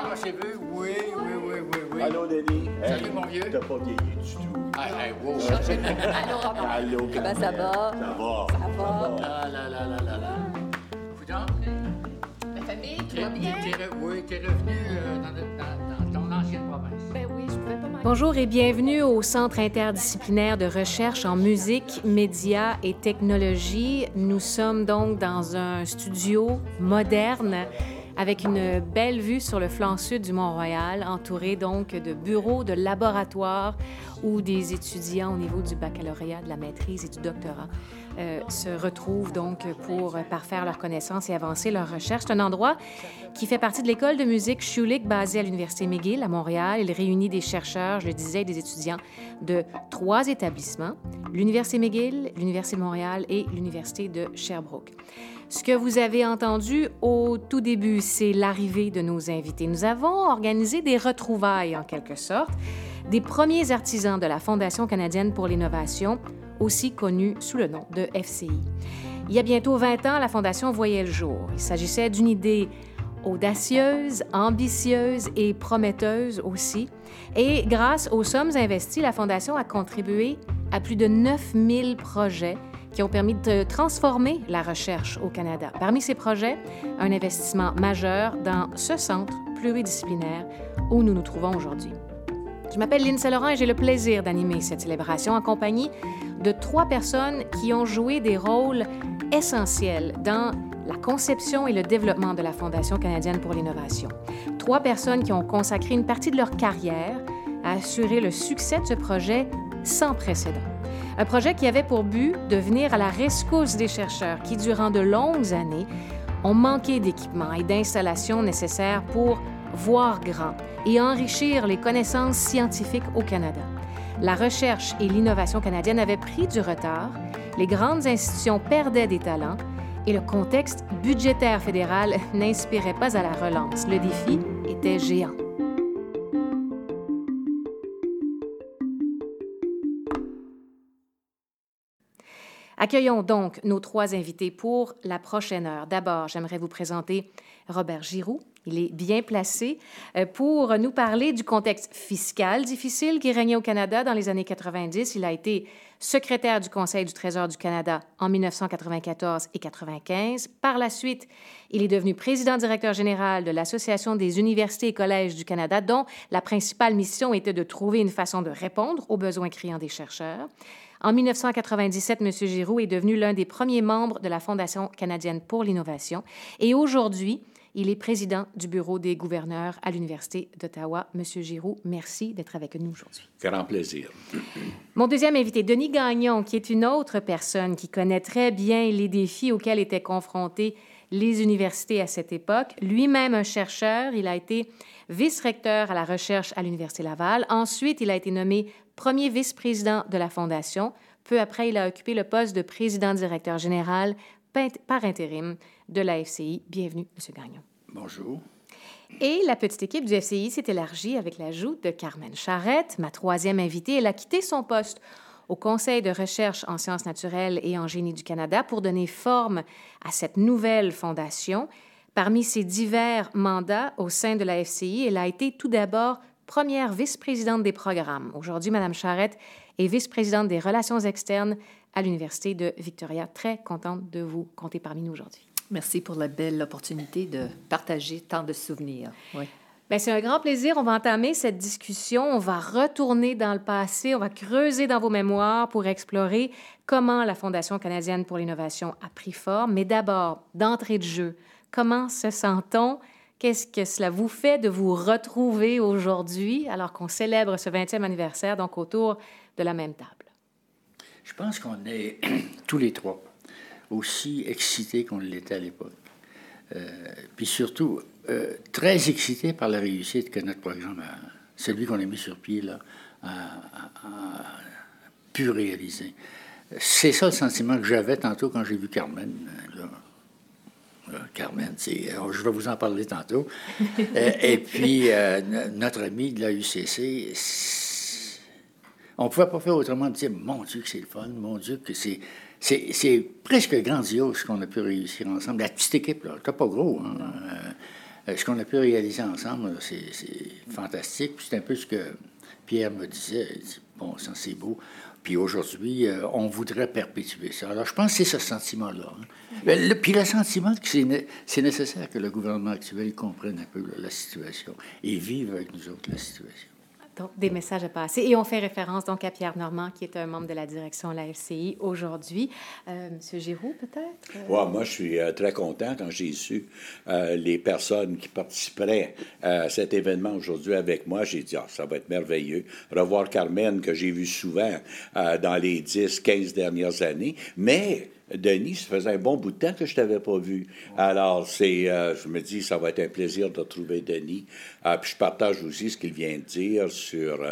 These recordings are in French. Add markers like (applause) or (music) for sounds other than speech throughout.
Oui, oui, oui, oui, oui. Allô, Denis. Salut, mon vieux. T'as pas vieilli du tout. Ah, hey, wow. Allô, Robert. Allô, Ben, ça va? Ça va. Ça va. Ah, là, là, là, là, là. Coudonc, La famille, tout va bien? oui, t'es revenu euh, dans, dans- dans ton ancienne province. Ben oui, je pouvais pas. Bonjour et bienvenue au Centre interdisciplinaire de recherche en musique, médias et technologie. Nous sommes donc dans un studio moderne avec une belle vue sur le flanc sud du Mont-Royal, entouré donc de bureaux, de laboratoires où des étudiants au niveau du baccalauréat, de la maîtrise et du doctorat euh, se retrouvent donc pour parfaire leurs connaissances et avancer leurs recherches. C'est un endroit qui fait partie de l'école de musique Schulich basée à l'Université McGill à Montréal. Il réunit des chercheurs, je le disais, des étudiants de trois établissements, l'Université McGill, l'Université de Montréal et l'Université de Sherbrooke. Ce que vous avez entendu au tout début, c'est l'arrivée de nos invités. Nous avons organisé des retrouvailles, en quelque sorte, des premiers artisans de la Fondation canadienne pour l'innovation, aussi connue sous le nom de FCI. Il y a bientôt 20 ans, la Fondation voyait le jour. Il s'agissait d'une idée audacieuse, ambitieuse et prometteuse aussi. Et grâce aux sommes investies, la Fondation a contribué à plus de 9000 projets qui ont permis de transformer la recherche au Canada. Parmi ces projets, un investissement majeur dans ce centre pluridisciplinaire où nous nous trouvons aujourd'hui. Je m'appelle Lynn Saint-Laurent et j'ai le plaisir d'animer cette célébration en compagnie de trois personnes qui ont joué des rôles essentiels dans la conception et le développement de la Fondation canadienne pour l'innovation. Trois personnes qui ont consacré une partie de leur carrière à assurer le succès de ce projet sans précédent. Un projet qui avait pour but de venir à la rescousse des chercheurs qui, durant de longues années, ont manqué d'équipements et d'installations nécessaires pour voir grand et enrichir les connaissances scientifiques au Canada. La recherche et l'innovation canadienne avaient pris du retard, les grandes institutions perdaient des talents et le contexte budgétaire fédéral (laughs) n'inspirait pas à la relance. Le défi était géant. Accueillons donc nos trois invités pour la prochaine heure. D'abord, j'aimerais vous présenter Robert Giroux. Il est bien placé euh, pour nous parler du contexte fiscal difficile qui régnait au Canada dans les années 90. Il a été secrétaire du Conseil du Trésor du Canada en 1994 et 95. Par la suite, il est devenu président-directeur général de l'Association des universités et collèges du Canada, dont la principale mission était de trouver une façon de répondre aux besoins criants des chercheurs. En 1997, M. Giroux est devenu l'un des premiers membres de la Fondation canadienne pour l'innovation et aujourd'hui, il est président du bureau des gouverneurs à l'Université d'Ottawa. Monsieur Giroux, merci d'être avec nous aujourd'hui. Grand plaisir. Mon deuxième invité, Denis Gagnon, qui est une autre personne qui connaît très bien les défis auxquels étaient confrontées les universités à cette époque. Lui-même un chercheur, il a été vice-recteur à la recherche à l'Université Laval. Ensuite, il a été nommé premier vice-président de la Fondation. Peu après, il a occupé le poste de président-directeur général par intérim de la FCI. Bienvenue, M. Gagnon. Bonjour. Et la petite équipe du FCI s'est élargie avec l'ajout de Carmen Charrette, ma troisième invitée. Elle a quitté son poste au Conseil de recherche en sciences naturelles et en génie du Canada pour donner forme à cette nouvelle fondation. Parmi ses divers mandats au sein de la FCI, elle a été tout d'abord première vice-présidente des programmes. Aujourd'hui, Mme Charrette est vice-présidente des relations externes à l'Université de Victoria. Très contente de vous compter parmi nous aujourd'hui. Merci pour la belle opportunité de partager tant de souvenirs. Oui. C'est un grand plaisir. On va entamer cette discussion. On va retourner dans le passé. On va creuser dans vos mémoires pour explorer comment la Fondation canadienne pour l'innovation a pris forme. Mais d'abord, d'entrée de jeu, comment se sent-on? Qu'est-ce que cela vous fait de vous retrouver aujourd'hui alors qu'on célèbre ce 20e anniversaire, donc autour de la même table? Je pense qu'on est (clears throat) tous les trois aussi excités qu'on l'était à l'époque. Euh, puis surtout, euh, très excités par la réussite que notre programme, a, celui qu'on a mis sur pied, a, a, a pu réaliser. C'est ça le sentiment que j'avais tantôt quand j'ai vu Carmen. Là, Carmen, oh, je vais vous en parler tantôt. euh, et puis, euh, notre ami de la UCC, on ne pouvait pas faire autrement de dire Mon Dieu, que c'est le fun, mon Dieu, que c'est. C'est presque grandiose ce qu'on a pu réussir ensemble. La petite équipe, là, t'es pas gros. Hein? Euh, ce qu'on a pu réaliser ensemble, c'est fantastique. C'est un peu ce que Pierre me disait. bon, c'est beau. Puis aujourd'hui, euh, on voudrait perpétuer ça. Alors je pense que c'est ce sentiment-là. Hein. puis le sentiment que c'est nécessaire que le gouvernement actuel comprenne un peu la situation et vive avec nous autres la situation. Des messages à passer. Et on fait référence donc à Pierre Normand, qui est un membre de la direction de la FCI aujourd'hui. Euh, Monsieur Giroux, peut-être? Euh... moi, je suis euh, très content quand j'ai su les personnes qui participeraient à cet événement aujourd'hui avec moi. J'ai dit, ah, ça va être merveilleux. Revoir Carmen, que j'ai vu souvent dans les 10, 15 dernières années. Mais Denis, ça faisait un bon bout de temps que je t'avais pas vu. Alors, c'est, euh, je me dis, ça va être un plaisir de retrouver Denis. Euh, puis je partage aussi ce qu'il vient de dire sur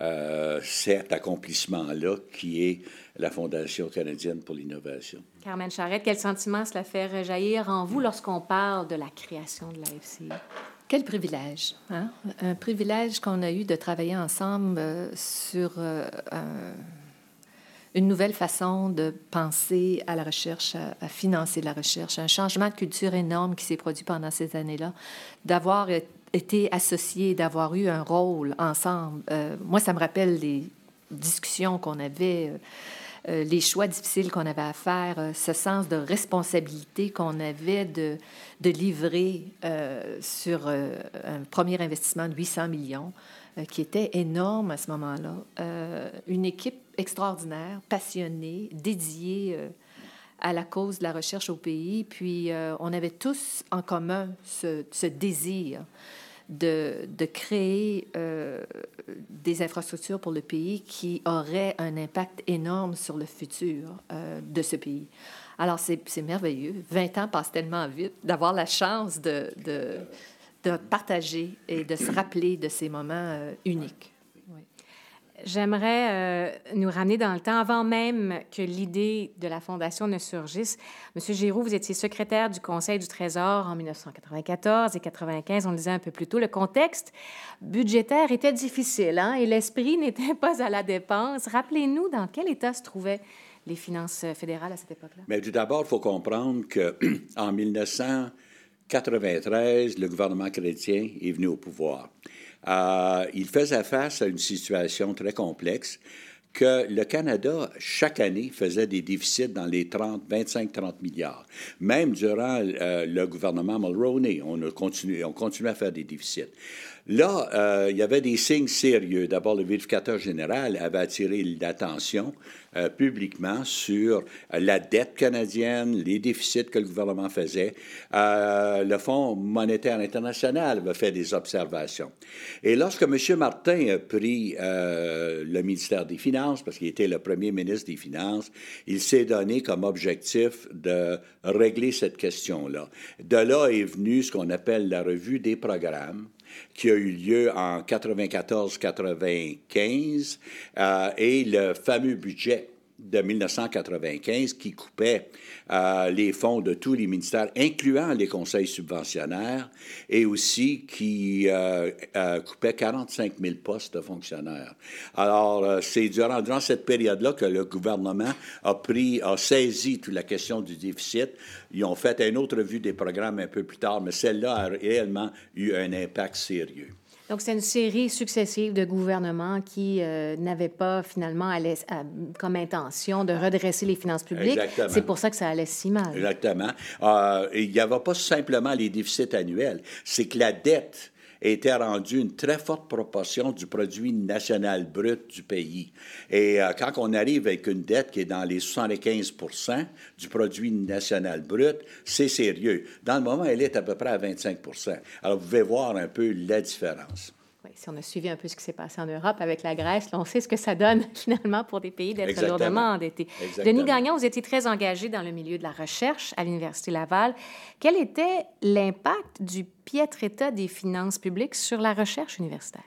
euh, cet accomplissement-là qui est la Fondation canadienne pour l'innovation. Carmen Charrette, quel sentiment cela fait rejaillir en vous lorsqu'on parle de la création de la FCI? Quel privilège, hein? Un privilège qu'on a eu de travailler ensemble sur un une nouvelle façon de penser à la recherche, à, financer la recherche, un changement de culture énorme qui s'est produit pendant ces années-là, d'avoir été associé, d'avoir eu un rôle ensemble. Euh, moi, ça me rappelle les discussions qu'on avait, euh, euh, les choix difficiles qu'on avait à faire, ce sens de responsabilité qu'on avait de, livrer sur un premier investissement de 800 millions. Qui était énorme à ce moment-là. Une équipe extraordinaire, passionnée, dédiée euh, à la cause de la recherche au pays. Puis on avait tous en commun ce, désir de, de créer des infrastructures pour le pays qui auraient un impact énorme sur le futur de ce pays. Alors, c'est merveilleux. 20 ans passent tellement vite d'avoir la chance de, de partager et de se rappeler de ces moments euh, uniques. J'aimerais euh, nous ramener dans le temps, avant même que l'idée de la Fondation ne surgisse. Monsieur Giroux, vous étiez secrétaire du Conseil du Trésor en 1994 et 95, on le disait un peu plus tôt. Le contexte budgétaire était difficile hein, et l'esprit (laughs) n'était pas à la dépense. Rappelez-nous dans quel état se trouvaient les finances fédérales à cette époque-là. Mais tout d'abord, il faut comprendre qu'en 1900, 93, le gouvernement chrétien est venu au pouvoir. Euh, il faisait face à une situation très complexe que le Canada, chaque année, faisait des déficits dans les 30, 25-30 milliards. Même durant euh, le gouvernement Mulroney, on a continué, on continuait à faire des déficits. Là, euh, il y avait des signes sérieux. D'abord, le vérificateur général avait attiré l'attention euh, publiquement sur la dette canadienne, les déficits que le gouvernement faisait. Euh, le Fonds monétaire international avait fait des observations. Et lorsque M. Martin a pris le ministère des Finances, parce qu'il était le premier ministre des Finances, il s'est donné comme objectif de régler cette question-là. De là est venu ce qu'on appelle la revue des programmes qui a eu lieu en 94-95 euh, et le fameux budget de 1995 qui coupait euh, les fonds de tous les ministères, incluant les conseils subventionnaires, et aussi qui euh, euh, coupait 45 000 postes de fonctionnaires. Alors, c'est durant, durant, cette période-là que le gouvernement a pris, a saisi toute la question du déficit. Ils ont fait une autre revue des programmes un peu plus tard, mais celle-là a réellement eu un impact sérieux. Donc, c'est une série successive de gouvernements qui euh, n'avaient pas finalement comme intention de redresser les finances publiques. C'est pour ça que ça allait si mal. Exactement. Euh, il n'y avait pas simplement les déficits annuels, c'est que la dette était rendue une très forte proportion du produit national brut du pays. Et euh, quand on arrive avec une dette qui est dans les 75 du produit national brut, c'est sérieux. Dans le moment, elle est à peu près à 25 Alors, vous pouvez voir un peu la différence. Oui, si on a suivi un peu ce qui s'est passé en Europe avec la Grèce, on sait ce que ça donne (laughs) finalement pour des pays d'être lourdement endettés. Denis Gagnon, vous étiez très engagé dans le milieu de la recherche à l'Université Laval. Quel était l'impact du piètre état des finances publiques sur la recherche universitaire?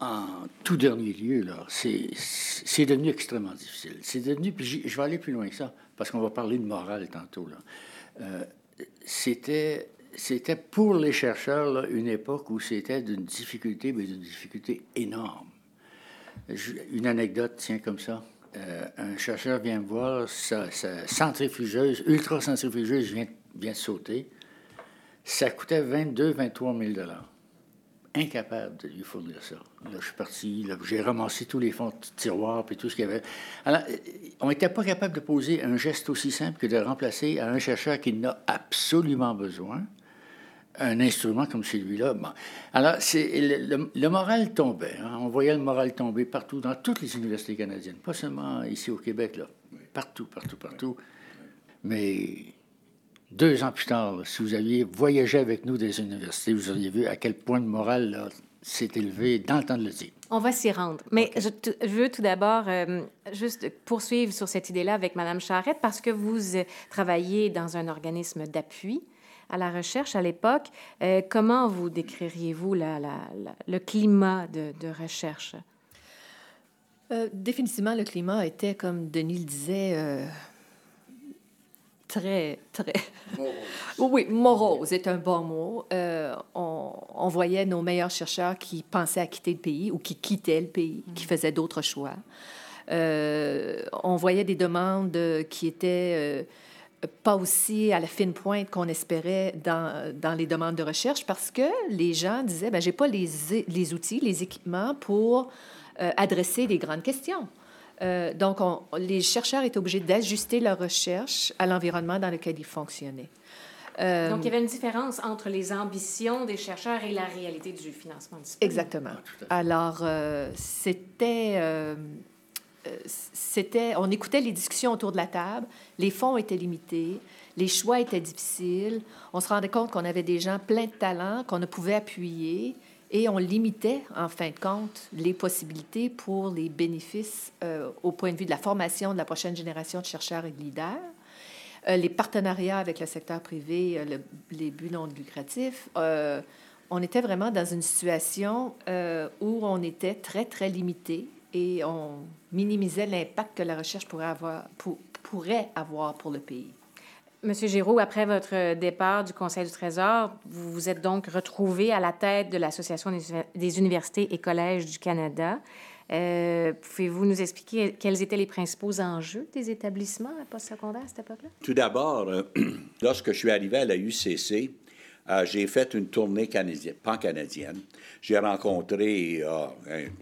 En tout dernier lieu, là, c'est devenu extrêmement difficile. C'est devenu, puis je vais aller plus loin que ça, parce qu'on va parler de morale tantôt. Là. Euh, c'était c'était pour les chercheurs une époque où c'était d'une difficulté, mais d'une difficulté énorme. une anecdote, tiens, comme ça. Euh, un chercheur vient me voir, sa, centrifugeuse, ultra-centrifugeuse vient, vient sauter. Ça coûtait 22 23 000 Incapable de lui fournir ça. Là, je suis parti, j'ai ramassé tous les fonds de tiroir puis tout ce qu'il y avait. Alors, on n'était pas capable de poser un geste aussi simple que de remplacer à un chercheur qui en a absolument besoin un instrument comme celui-là. Alors, c'est, le, moral tombait. Hein. On voyait le moral tomber partout, dans toutes les universités canadiennes, pas seulement ici au Québec, là. Partout, partout, partout. Mais deux ans plus tard, si vous aviez voyagé avec nous des universités, vous auriez vu à quel point le moral s'est élevé dans le temps de le dire. On va s'y rendre. Mais je, veux tout d'abord euh, juste poursuivre sur cette idée-là avec Mme Charrette parce que vous euh, travaillez dans un organisme d'appui à la recherche à l'époque. Euh, comment vous décririez-vous le climat de, recherche? définitivement, le climat était, comme Denis le disait, très, très... oui, morose est un bon mot. Euh, on, voyait nos meilleurs chercheurs qui pensaient à quitter le pays ou qui quittaient le pays, qui faisaient d'autres choix. Euh, on voyait des demandes qui étaient euh, pas aussi à la fine pointe qu'on espérait dans, dans, les demandes de recherche parce que les gens disaient, ben, j'ai pas les, les outils, les équipements pour adresser des grandes questions. Euh, donc, les chercheurs étaient obligés d'ajuster leur recherche à l'environnement dans lequel ils fonctionnaient. Euh, donc, il y avait une différence entre les ambitions des chercheurs et la réalité du financement disponible. Exactement. Alors, euh, c'était, on écoutait les discussions autour de la table, les fonds étaient limités, les choix étaient difficiles, on se rendait compte qu'on avait des gens pleins de talent qu'on ne pouvait appuyer, et on limitait, en fin de compte, les possibilités pour les bénéfices euh, au point de vue de la formation de la prochaine génération de chercheurs et de leaders. Euh, les partenariats avec le secteur privé, euh, les buts non lucratifs, on était vraiment dans une situation où on était très, très limité et on minimisait l'impact que la recherche pourrait avoir pour, pourrait avoir pour le pays. Monsieur Giroux, après votre départ du Conseil du Trésor, vous vous êtes donc retrouvé à la tête de l'Association des universités et collèges du Canada. Euh, Pouvez-vous nous expliquer quels étaient les principaux enjeux des établissements postsecondaires à cette époque-là? Tout d'abord, euh, (clears throat) lorsque je suis arrivé à la UCC, euh, j'ai fait une tournée canadienne, pan-canadienne. J'ai rencontré euh,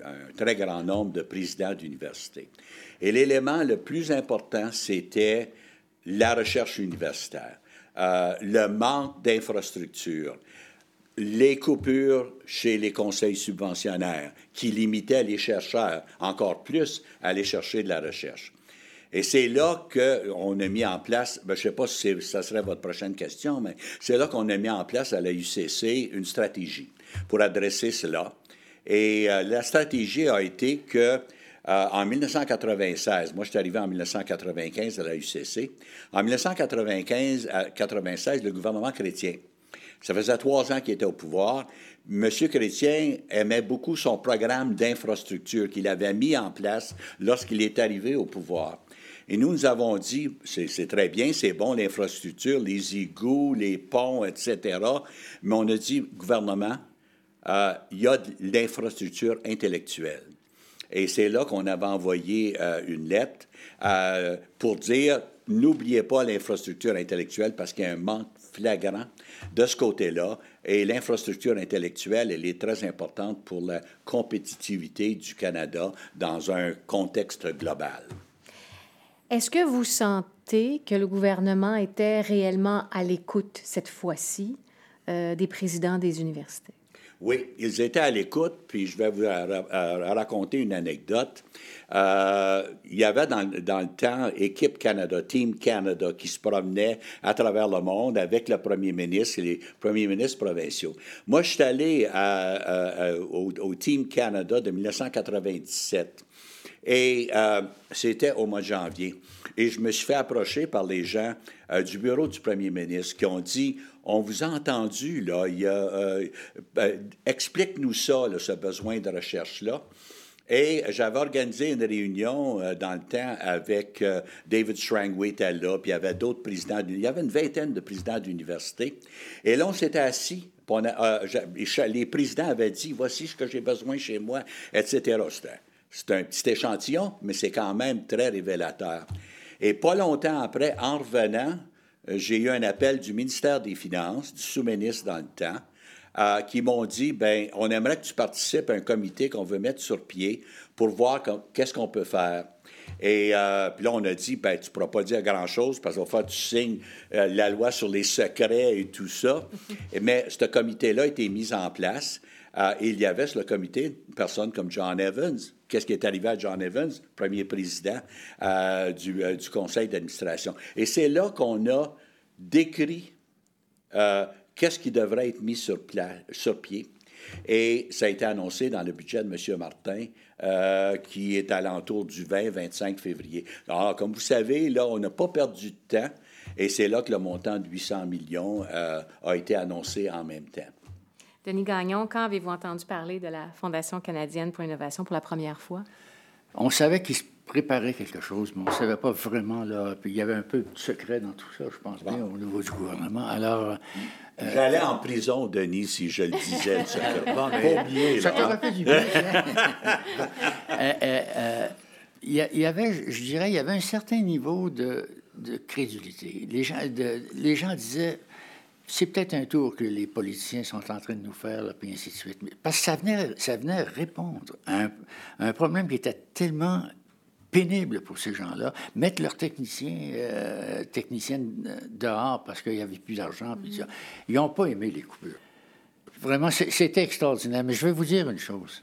un, très grand nombre de présidents d'universités. Et l'élément le plus important, c'était la recherche universitaire, euh, le manque d'infrastructures, les coupures chez les conseils subventionnaires qui limitaient les chercheurs encore plus à aller chercher de la recherche. Et c'est là qu'on a mis en place, ben, je ne sais pas si ça serait votre prochaine question, mais c'est là qu'on a mis en place à la UCC une stratégie pour adresser cela. Et euh, la stratégie a été que euh, en 1996, moi je suis arrivé en 1995 à la UCC. En 1995 96, le gouvernement chrétien, ça faisait trois ans qu'il était au pouvoir. M. Chrétien aimait beaucoup son programme d'infrastructure qu'il avait mis en place lorsqu'il est arrivé au pouvoir. Et nous, nous avons dit, c'est très bien, c'est bon l'infrastructure, les égouts, les ponts, etc. Mais on a dit, gouvernement, euh, il y a de l'infrastructure intellectuelle. Et c'est là qu'on avait envoyé euh, une lettre euh, pour dire n'oubliez pas l'infrastructure intellectuelle parce qu'il y a un manque flagrant de ce côté-là. Et l'infrastructure intellectuelle, elle est très importante pour la compétitivité du Canada dans un contexte global. Est-ce que vous sentez que le gouvernement était réellement à l'écoute cette fois-ci euh, des présidents des universités? Oui, ils étaient à l'écoute, puis je vais vous raconter une anecdote. Euh, il y avait dans, le temps Équipe Canada, Team Canada, qui se promenait à travers le monde avec le premier ministre et les premiers ministres provinciaux. Moi, je suis allé au, Team Canada de 1997. Et euh, c'était au mois de janvier. Et je me suis fait approcher par les gens euh, du bureau du premier ministre qui ont dit on vous a entendu, là, euh, ben, explique-nous ça, ce besoin de recherche-là. Et j'avais organisé une réunion dans le temps avec David Strangway était là, puis il y avait d'autres présidents. Il y avait une vingtaine de présidents d'université. Et là, on s'était assis. les présidents avaient dit Voici ce que j'ai besoin chez moi, etc. C'est un petit échantillon, mais c'est quand même très révélateur. Et pas longtemps après, en revenant, j'ai eu un appel du ministère des Finances, du sous-ministre dans le temps, euh, qui m'ont dit, ben, on aimerait que tu participes à un comité qu'on veut mettre sur pied pour voir qu'est-ce qu'on peut faire. Et euh, puis là, on a dit, ben, tu ne pourras pas dire grand-chose parce qu'il va tu signes euh, la loi sur les secrets et tout ça. (laughs) Mais ce comité-là a été mis en place. et il y avait sur le comité une personne comme John Evans. Qu'est-ce qui est arrivé à John Evans, premier président du, du, conseil d'administration? Et c'est là qu'on a décrit qu'est-ce qui devrait être mis sur, sur, pied. Et ça a été annoncé dans le budget de M. Martin, euh, qui est à l'entour du 20-25 février. Alors, comme vous savez, là, on n'a pas perdu de temps, et c'est là que le montant de 800 millions euh, a été annoncé en même temps. Denis Gagnon, quand avez-vous entendu parler de la Fondation canadienne pour l'innovation pour la première fois? On savait qu'il se préparait quelque chose, mais on ne savait pas vraiment. Là, puis il y avait un peu de secret dans tout ça, je pense bien, au niveau du gouvernement. Alors, euh, J'allais en prison, Denis, si je le disais. (laughs) ça t'aurait fait du bien. (laughs) Euh, euh, il y, avait, je dirais, il y avait un certain niveau de, crédulité. Les gens, les gens disaient, c'est peut-être un tour que les politiciens sont en train de nous faire, là, puis ainsi de suite. Parce que ça venait, ça venait répondre à un problème qui était tellement pénible pour ces gens-là. Mettre leurs techniciens, euh, techniciennes euh, dehors parce qu'il n'y avait plus d'argent. Ils n'ont pas aimé les coupures. Vraiment, c'était extraordinaire. Mais je vais vous dire une chose.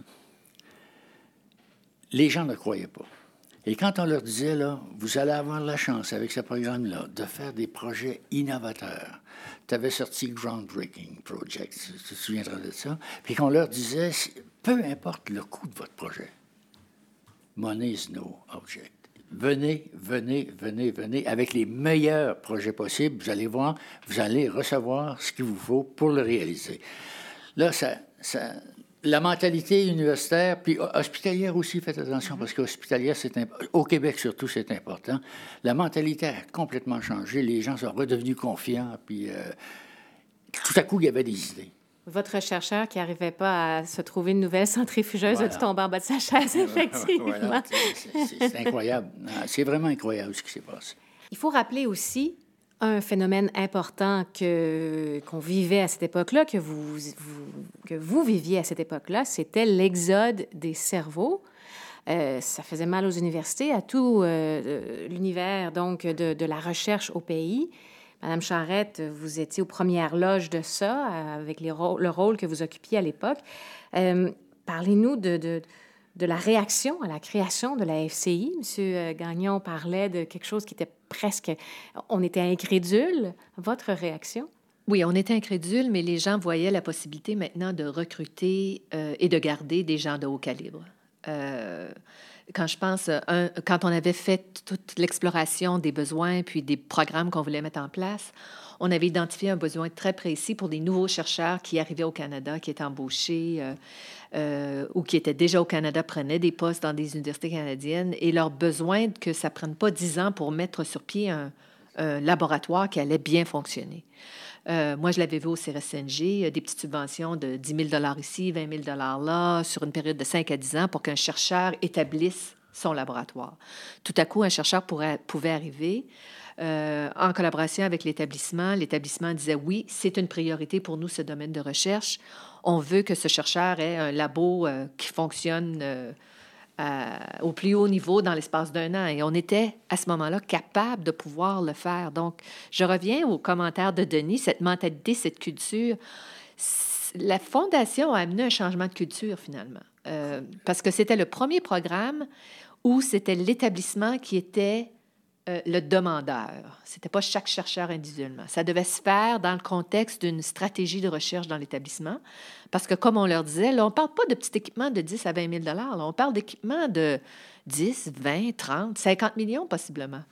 Les gens ne croyaient pas. Et quand on leur disait, là, vous allez avoir la chance avec ce programme-là de faire des projets innovateurs, tu avais sorti Groundbreaking Project, tu te souviendras de ça, puis qu'on leur disait, peu importe le coût de votre projet, Money is no object. Venez, venez, venez, venez avec les meilleurs projets possibles. Vous allez voir, vous allez recevoir ce qu'il vous faut pour le réaliser. Là, ça, ça, la mentalité universitaire, puis hospitalière aussi, faites attention, parce qu'hospitalière, c'est au Québec surtout, c'est important. La mentalité a complètement changé. Les gens sont redevenus confiants, puis euh, tout à coup, il y avait des idées. Votre chercheur qui n'arrivait pas à se trouver une nouvelle centrifugeuse a tout tombé en bas de sa chaise, (laughs) effectivement. C'est incroyable. C'est vraiment incroyable ce qui s'est passé. Il faut rappeler aussi un phénomène important que, qu'on vivait à cette époque-là, que vous, que vous viviez à cette époque-là, c'était l'exode des cerveaux. Euh, ça faisait mal aux universités, à tout euh, l'univers donc de, de, la recherche au pays. Madame Charrette, vous étiez aux premières loges de ça, avec le rôle que vous occupiez à l'époque. Euh, parlez-nous de, de, de, la réaction à la création de la FCI. Monsieur Gagnon parlait de quelque chose qui était presque... On était incrédule. Votre réaction? Oui, on était incrédule, mais les gens voyaient la possibilité maintenant de recruter euh, et de garder des gens de haut calibre quand je pense, euh, quand on avait fait toute l'exploration des besoins puis des programmes qu'on voulait mettre en place, on avait identifié un besoin très précis pour des nouveaux chercheurs qui arrivaient au Canada, qui étaient embauchés euh, euh, ou qui étaient déjà au Canada, prenaient des postes dans des universités canadiennes et leur besoin que ça prenne pas dix ans pour mettre sur pied un laboratoire qui allait bien fonctionner. Euh, moi, je l'avais vu au CRSNG, euh, des petites subventions de 10 000 ici, 20 000 là, sur une période de 5 à 10 ans pour qu'un chercheur établisse son laboratoire. Tout à coup, un chercheur pouvait arriver euh, en collaboration avec l'établissement. L'établissement disait oui, c'est une priorité pour nous, ce domaine de recherche. On veut que ce chercheur ait un labo qui fonctionne au plus haut niveau dans l'espace d'un an. Et on était à ce moment-là capable de pouvoir le faire. Donc, je reviens au commentaire de Denis, cette mentalité, cette culture. La Fondation a amené un changement de culture finalement, euh, parce que c'était le premier programme où c'était l'établissement qui était euh, le demandeur. Ce n'était pas chaque chercheur individuellement. Ça devait se faire dans le contexte d'une stratégie de recherche dans l'établissement. Parce que, comme on leur disait, là, on ne parle pas de petits équipements de 10 à 20 000 là, On parle d'équipements de 10, 20, 30, 50 millions possiblement.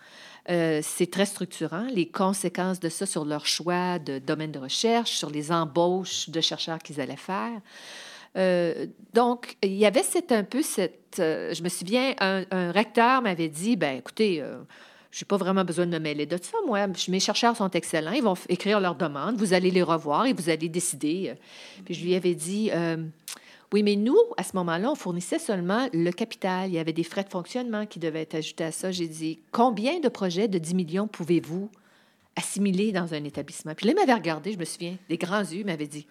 Euh, c'est très structurant, les conséquences de ça sur leur choix de domaine de recherche, sur les embauches de chercheurs qu'ils allaient faire. Euh, donc, il y avait cette, un peu cette... je me souviens, un, un recteur m'avait dit, ben écoutez, je n'ai pas vraiment besoin de me mêler de ça. Moi, mes chercheurs sont excellents. Ils vont écrire leurs demandes. Vous allez les revoir et vous allez décider. Puis je lui avais dit, euh, oui, mais nous, à ce moment-là, on fournissait seulement le capital. Il y avait des frais de fonctionnement qui devaient être ajoutés à ça. J'ai dit, combien de projets de 10 millions pouvez-vous assimilé dans un établissement? Puis là, il m'avait regardé, je me souviens, des grands yeux, il m'avait dit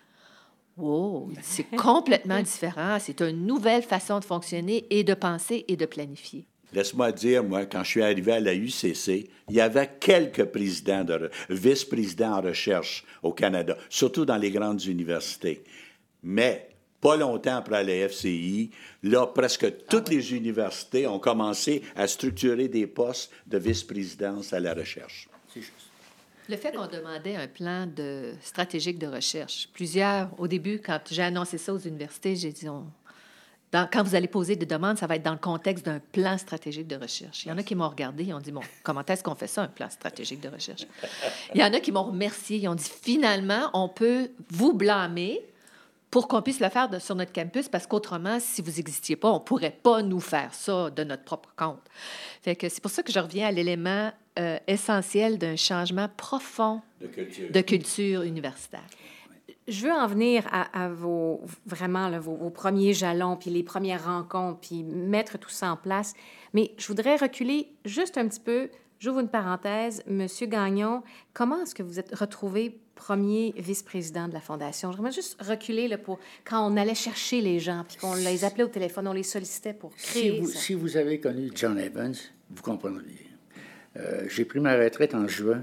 Wow, c'est (laughs) complètement différent. C'est une nouvelle façon de fonctionner et de penser et de planifier. Laisse-moi dire, moi, quand je suis arrivé à la UCC, il y avait quelques présidents de vice-présidents en recherche au Canada, surtout dans les grandes universités. Mais pas longtemps après la FCI, là, presque toutes les universités ont commencé à structurer des postes de vice-présidence à la recherche. C'est juste. Le fait qu'on demandait un plan de, stratégique de recherche, plusieurs, au début, quand j'ai annoncé ça aux universités, j'ai dit, quand vous allez poser des demandes, ça va être dans le contexte d'un plan stratégique de recherche. Il y en a qui m'ont regardé, ils ont dit, bon, comment est-ce qu'on fait ça, un plan stratégique de recherche? Il y en a qui m'ont remercié, ils ont dit, finalement, on peut vous blâmer pour qu'on puisse le faire sur notre campus, parce qu'autrement, si vous n'existiez pas, on ne pourrait pas nous faire ça de notre propre compte. Fait que c'est pour ça que je reviens à l'élément euh, essentiel d'un changement profond de culture, universitaire. Je veux en venir à, vos vraiment vos, premiers jalons, puis les premières rencontres, puis mettre tout ça en place. Mais je voudrais reculer juste un petit peu. J'ouvre une parenthèse. Monsieur Gagnon, comment est-ce que vous êtes retrouvé premier vice-président de la Fondation? J'aimerais juste reculer là, pour quand on allait chercher les gens, puis qu'on les appelait au téléphone, on les sollicitait pour créer. Si vous, si vous avez connu John Evans, vous comprendriez. Euh, j'ai pris ma retraite en juin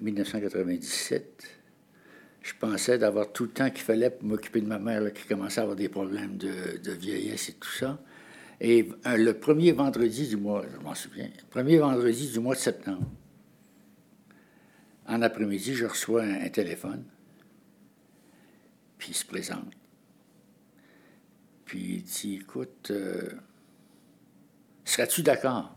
1997. Je pensais d'avoir tout le temps qu'il fallait pour m'occuper de ma mère qui commençait à avoir des problèmes de, vieillesse et tout ça. Et euh, le premier vendredi du mois, je m'en souviens, le premier vendredi du mois de septembre, en après-midi, je reçois un, téléphone, puis il se présente. Puis il dit Écoute, euh, serais-tu d'accord?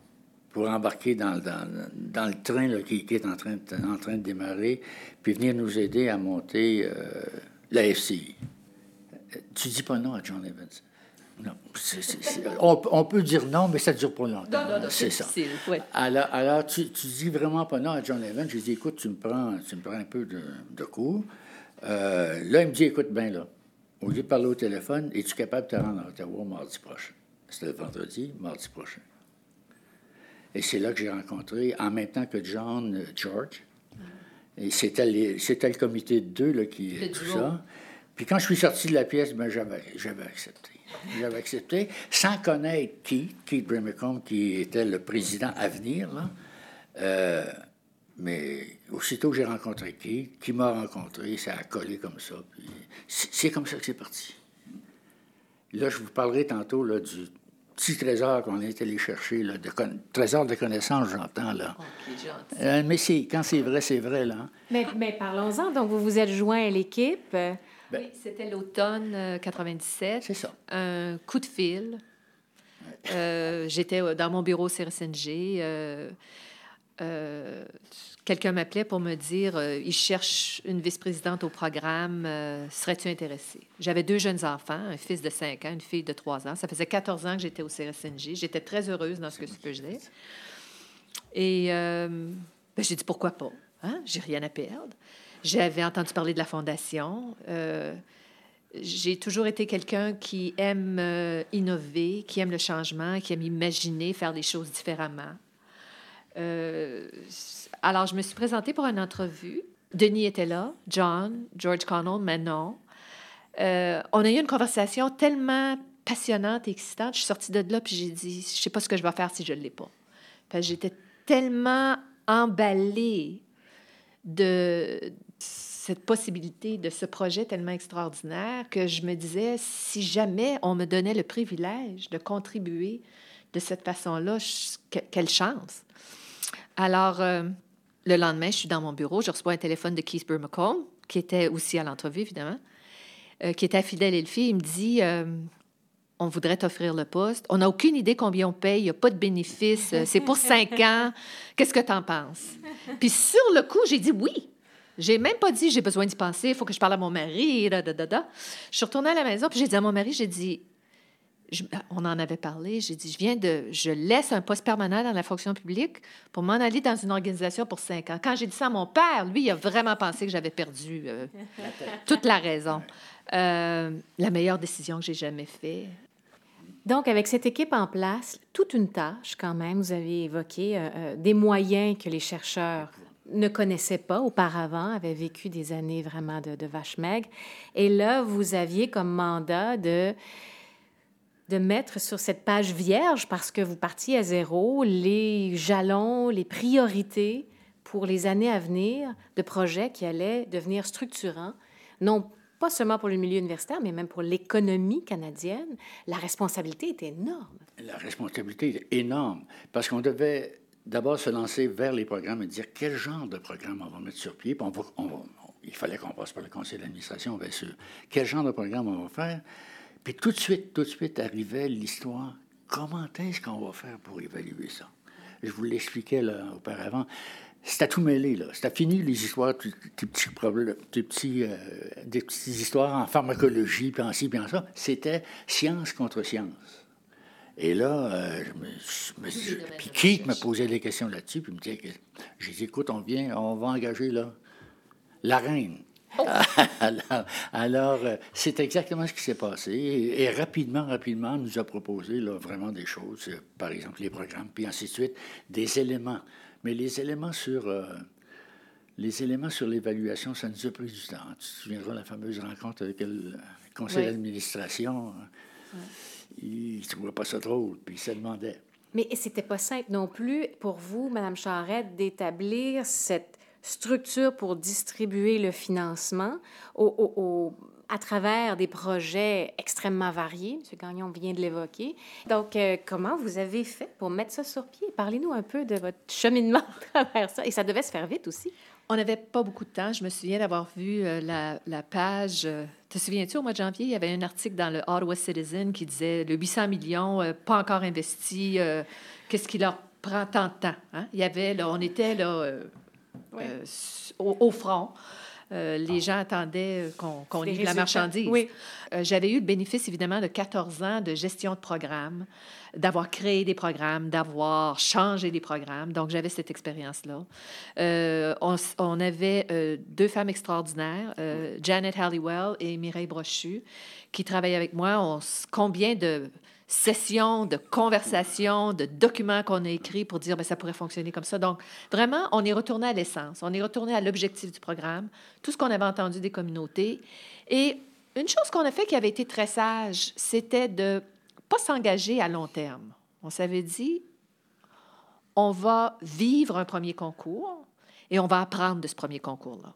Pour embarquer dans, dans, le train qui, est en train, de, en train de démarrer, puis venir nous aider à monter euh, la FCI Tu dis pas non à John Evans. Non. on, peut dire non, mais ça ne dure pas longtemps. c'est ça. Alors, tu, tu dis vraiment pas non à John Evans. Je dis, écoute, tu me prends, tu me prends un peu de, de cours. Euh, là, il me dit, écoute bien, là, au lieu de parler au téléphone, es-tu capable de te rendre à Ottawa mardi prochain? C'était le vendredi, mardi prochain. Et c'est là que j'ai rencontré, en même temps que John euh, George. Et c'était, le comité de deux là, qui. Tout ça. Puis quand je suis sorti de la pièce, ben, j'avais, j'avais accepté. J'avais accepté, sans connaître Keith, Keith Brimacombe, qui était le président à venir. Là. Euh, mais aussitôt que j'ai rencontré Keith, qui m'a rencontré, ça a collé comme ça. c'est comme ça que c'est parti. Là, je vous parlerai tantôt là, du petit trésor qu'on est allé chercher, là, de trésor de connaissances, j'entends. là. Oh, euh, mais c'est, quand c'est vrai, c'est vrai. Là. Mais, mais parlons-en. Donc, vous vous êtes joint à l'équipe. Ben, oui, c'était l'automne 97. Euh, C'est ça. Un coup de fil. Euh, j'étais euh, dans mon bureau au CRSNG. Quelqu'un m'appelait pour me dire il cherche une vice-présidente au programme. Serais-tu intéressée? J'avais deux jeunes enfants, un fils de 5 ans, une fille de 3 ans. Ça faisait 14 ans que j'étais au CRSNG. J'étais très heureuse dans ce que je faisais. Et ben, j'ai dit pourquoi pas hein? J'ai rien à perdre. J'avais entendu parler de la fondation. Euh, j'ai toujours été quelqu'un qui aime euh, innover, qui aime le changement, qui aime imaginer, faire des choses différemment. Euh, alors, je me suis présentée pour une entrevue. Denis était là, John, George Connell, Manon. on a eu une conversation tellement passionnante et excitante. Je suis sortie de là, puis j'ai dit, je sais pas ce que je vais faire si je ne l'ai pas. J'étais tellement emballée de, cette possibilité de ce projet tellement extraordinaire que je me disais, si jamais on me donnait le privilège de contribuer de cette façon-là, quelle chance. Alors, euh, le lendemain, je suis dans mon bureau, je reçois un téléphone de Keith Burmacombe, qui était aussi à l'entrevue, évidemment, euh, qui était à Fidèle Elfie. Il me dit, euh, on voudrait t'offrir le poste. On n'a aucune idée combien on paye, il n'y a pas de bénéfice, c'est pour cinq (laughs) ans. Qu'est-ce que tu en penses? Puis sur le coup, j'ai dit oui. J'ai même pas dit j'ai besoin d'y penser, il faut que je parle à mon mari. Da, da, da, Je suis retournée à la maison, puis j'ai dit à mon mari, j'ai dit, on en avait parlé, j'ai dit, je viens de, je laisse un poste permanent dans la fonction publique pour m'en aller dans une organisation pour cinq ans. Quand j'ai dit ça à mon père, lui, il a vraiment pensé que j'avais perdu euh, (laughs) toute la raison. Euh, la meilleure décision que j'ai jamais faite. Donc, avec cette équipe en place, toute une tâche quand même, vous avez évoqué euh, des moyens que les chercheurs ne connaissait pas auparavant, avait vécu des années vraiment de, de vache maigre. Et là, vous aviez comme mandat de, de mettre sur cette page vierge, parce que vous partiez à zéro, les jalons, les priorités pour les années à venir de projets qui allaient devenir structurants, non pas seulement pour le milieu universitaire, mais même pour l'économie canadienne. La responsabilité est énorme. La responsabilité est énorme, parce qu'on devait d'abord se lancer vers les programmes et dire quel genre de programme on va mettre sur pied. Il fallait qu'on passe par le conseil d'administration, bien sûr. Quel genre de programme on va faire? Puis tout de suite, tout de suite arrivait l'histoire. Comment est-ce qu'on va faire pour évaluer ça? Je vous l'expliquais là, auparavant. C'était tout mêlé, là. C'était fini, les histoires, des petits problèmes, des, petits, euh, des petites histoires en pharmacologie, puis en ci, puis en ça. C'était science contre science. Et là, euh, je me. Puis Keith me posait des questions là-dessus, puis me disait que... J'ai dit, écoute, on vient, on va engager, là, la reine. Oh. (laughs) alors, euh, c'est exactement ce qui s'est passé. Et, rapidement, rapidement, nous a proposé là, vraiment des choses, euh, par exemple les programmes, puis ainsi de suite, des éléments. Mais les éléments sur... les éléments sur l'évaluation, ça nous a pris du temps. Tu te souviendras de la fameuse rencontre avec le conseil d'administration. Hein? il ne trouvait pas ça drôle, puis il se demandait. Mais c'était pas simple non plus pour vous, Madame Charette, d'établir cette structure pour distribuer le financement au, à travers des projets extrêmement variés. M. Gagnon vient de l'évoquer. Donc, euh, comment vous avez fait pour mettre ça sur pied? Parlez-nous un peu de votre cheminement à travers ça. Et ça devait se faire vite aussi. On n'avait pas beaucoup de temps. Je me souviens d'avoir vu euh, la, la, page. Euh, te souviens-tu, au mois de janvier, il y avait un article dans le Ottawa Citizen qui disait le 800 millions, pas encore investi, qu'est-ce qui leur prend tant de temps? Hein? Il y avait, là, on était là, au, front. les gens attendaient qu'on livre la marchandise. Oui. J'avais eu le bénéfice, évidemment, de 14 ans de gestion de programme d'avoir créé des programmes, d'avoir changé des programmes. Donc, j'avais cette expérience-là. Euh, on, avait euh, deux femmes extraordinaires, euh, Janet Halliwell et Mireille Brochu, qui travaillaient avec moi. Combien de sessions, de conversations, de documents qu'on a écrits pour dire que ben, ça pourrait fonctionner comme ça. Donc, vraiment, on est retourné à l'essence. On est retourné à l'objectif du programme, tout ce qu'on avait entendu des communautés. Et une chose qu'on a fait qui avait été très sage, c'était de pas s'engager à long terme. On s'avait dit, on va vivre un premier concours et on va apprendre de ce premier concours-là.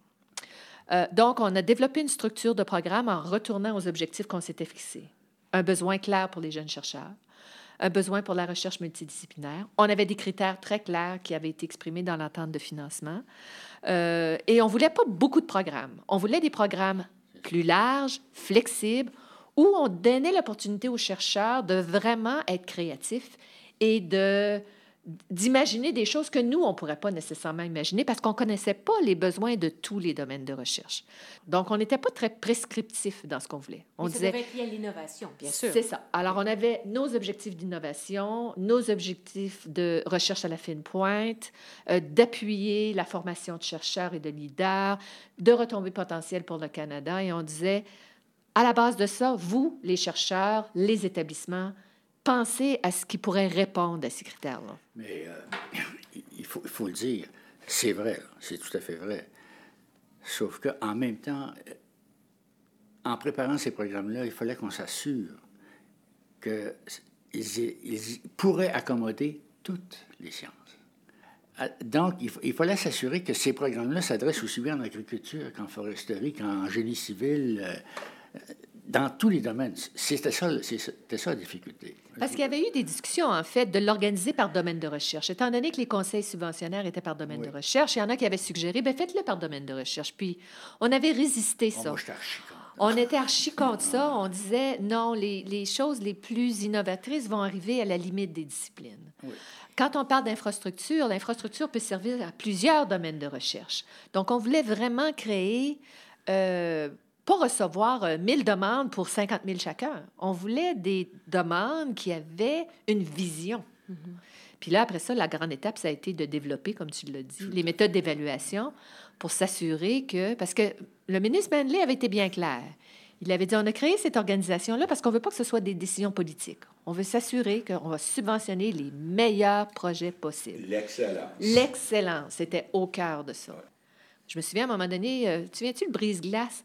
Euh, donc, on a développé une structure de programme en retournant aux objectifs qu'on s'était fixés. Un besoin clair pour les jeunes chercheurs, un besoin pour la recherche multidisciplinaire. On avait des critères très clairs qui avaient été exprimés dans l'entente de financement. Euh, et on ne voulait pas beaucoup de programmes. On voulait des programmes plus larges, flexibles, où on donnait l'opportunité aux chercheurs de vraiment être créatifs et de d'imaginer des choses que nous, on ne pourrait pas nécessairement imaginer parce qu'on ne connaissait pas les besoins de tous les domaines de recherche. Donc, on n'était pas très prescriptif dans ce qu'on voulait. On Mais ça disait, devait être lié à l'innovation, bien sûr. C'est ça. Alors, on avait nos objectifs d'innovation, nos objectifs de recherche à la fine pointe, euh, d'appuyer la formation de chercheurs et de leaders, de retombées potentielles pour le Canada, et on disait, à la base de ça, vous, les chercheurs, les établissements, pensez à ce qui pourrait répondre à ces critères-là. Mais euh, il, faut, le dire, c'est vrai, c'est tout à fait vrai. Sauf qu'en même temps, en préparant ces programmes-là, il fallait qu'on s'assure qu'ils ils pourraient accommoder toutes les sciences. Ah, donc, il, fallait s'assurer que ces programmes-là s'adressent aussi bien en agriculture qu'en foresterie, qu'en génie civil, euh, dans tous les domaines. C'était ça, c'était ça la difficulté. Parce qu'il y avait eu des discussions, en fait, de l'organiser par domaine de recherche. Étant donné que les conseils subventionnaires étaient par domaine de recherche, il y en a qui avaient suggéré, bien, faites-le par domaine de recherche. Puis, on avait résisté ça. on était archi contre ça. On disait, non, les, les, choses les plus innovatrices vont arriver à la limite des disciplines. Quand on parle d'infrastructure, l'infrastructure peut servir à plusieurs domaines de recherche. Donc, on voulait vraiment créer... Euh, pas recevoir 1000 euh, demandes pour 50 000 chacun. On voulait des demandes qui avaient une vision. Mm-hmm. Puis là, après ça, la grande étape, ça a été de développer, comme tu l'as dit, les méthodes d'évaluation pour s'assurer que... Parce que le ministre Manley avait été bien clair. Il avait dit, on a créé cette organisation-là parce qu'on ne veut pas que ce soit des décisions politiques. On veut s'assurer qu'on va subventionner les meilleurs projets possibles. L'excellence. L'excellence, c'était au cœur de ça. Je me souviens, à un moment donné, euh, tu viens-tu le brise-glace?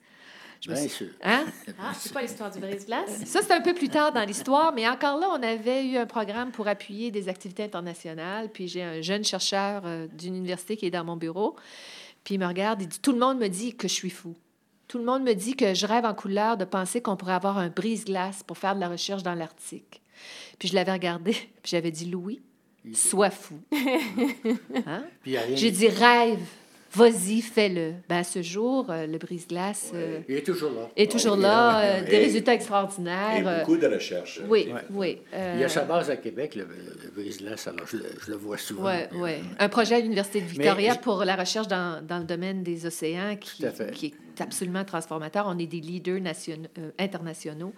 Bien sûr. Hein? (laughs) Ah, c'est pas l'histoire du brise-glace? (laughs) Ça, c'est un peu plus tard dans l'histoire, mais encore là, on avait eu un programme pour appuyer des activités internationales. Puis j'ai un jeune chercheur euh, d'une université qui est dans mon bureau. Puis il me regarde, il dit Tout le monde me dit que je suis fou. Tout le monde me dit que je rêve en couleur de penser qu'on pourrait avoir un brise-glace pour faire de la recherche dans l'Arctique. Puis je l'avais regardé, (laughs) puis j'avais dit Louis, sois fou. Hein? Puis il y a rien- J'ai dit Rêve, vas-y, fais-le. Ben, à ce jour, euh, le brise-glace euh, Il est toujours là. est toujours Ouais, là, euh, des résultats extraordinaires. beaucoup de recherches. oui, Ouais. oui. Il y a sa base à Québec, le, le brise-glace, alors je le, je le vois souvent. ouais, ouais. Un projet à l'Université de Victoria pour la recherche dans, dans le domaine des océans qui, est absolument transformateur. On est des leaders nation- euh, internationaux.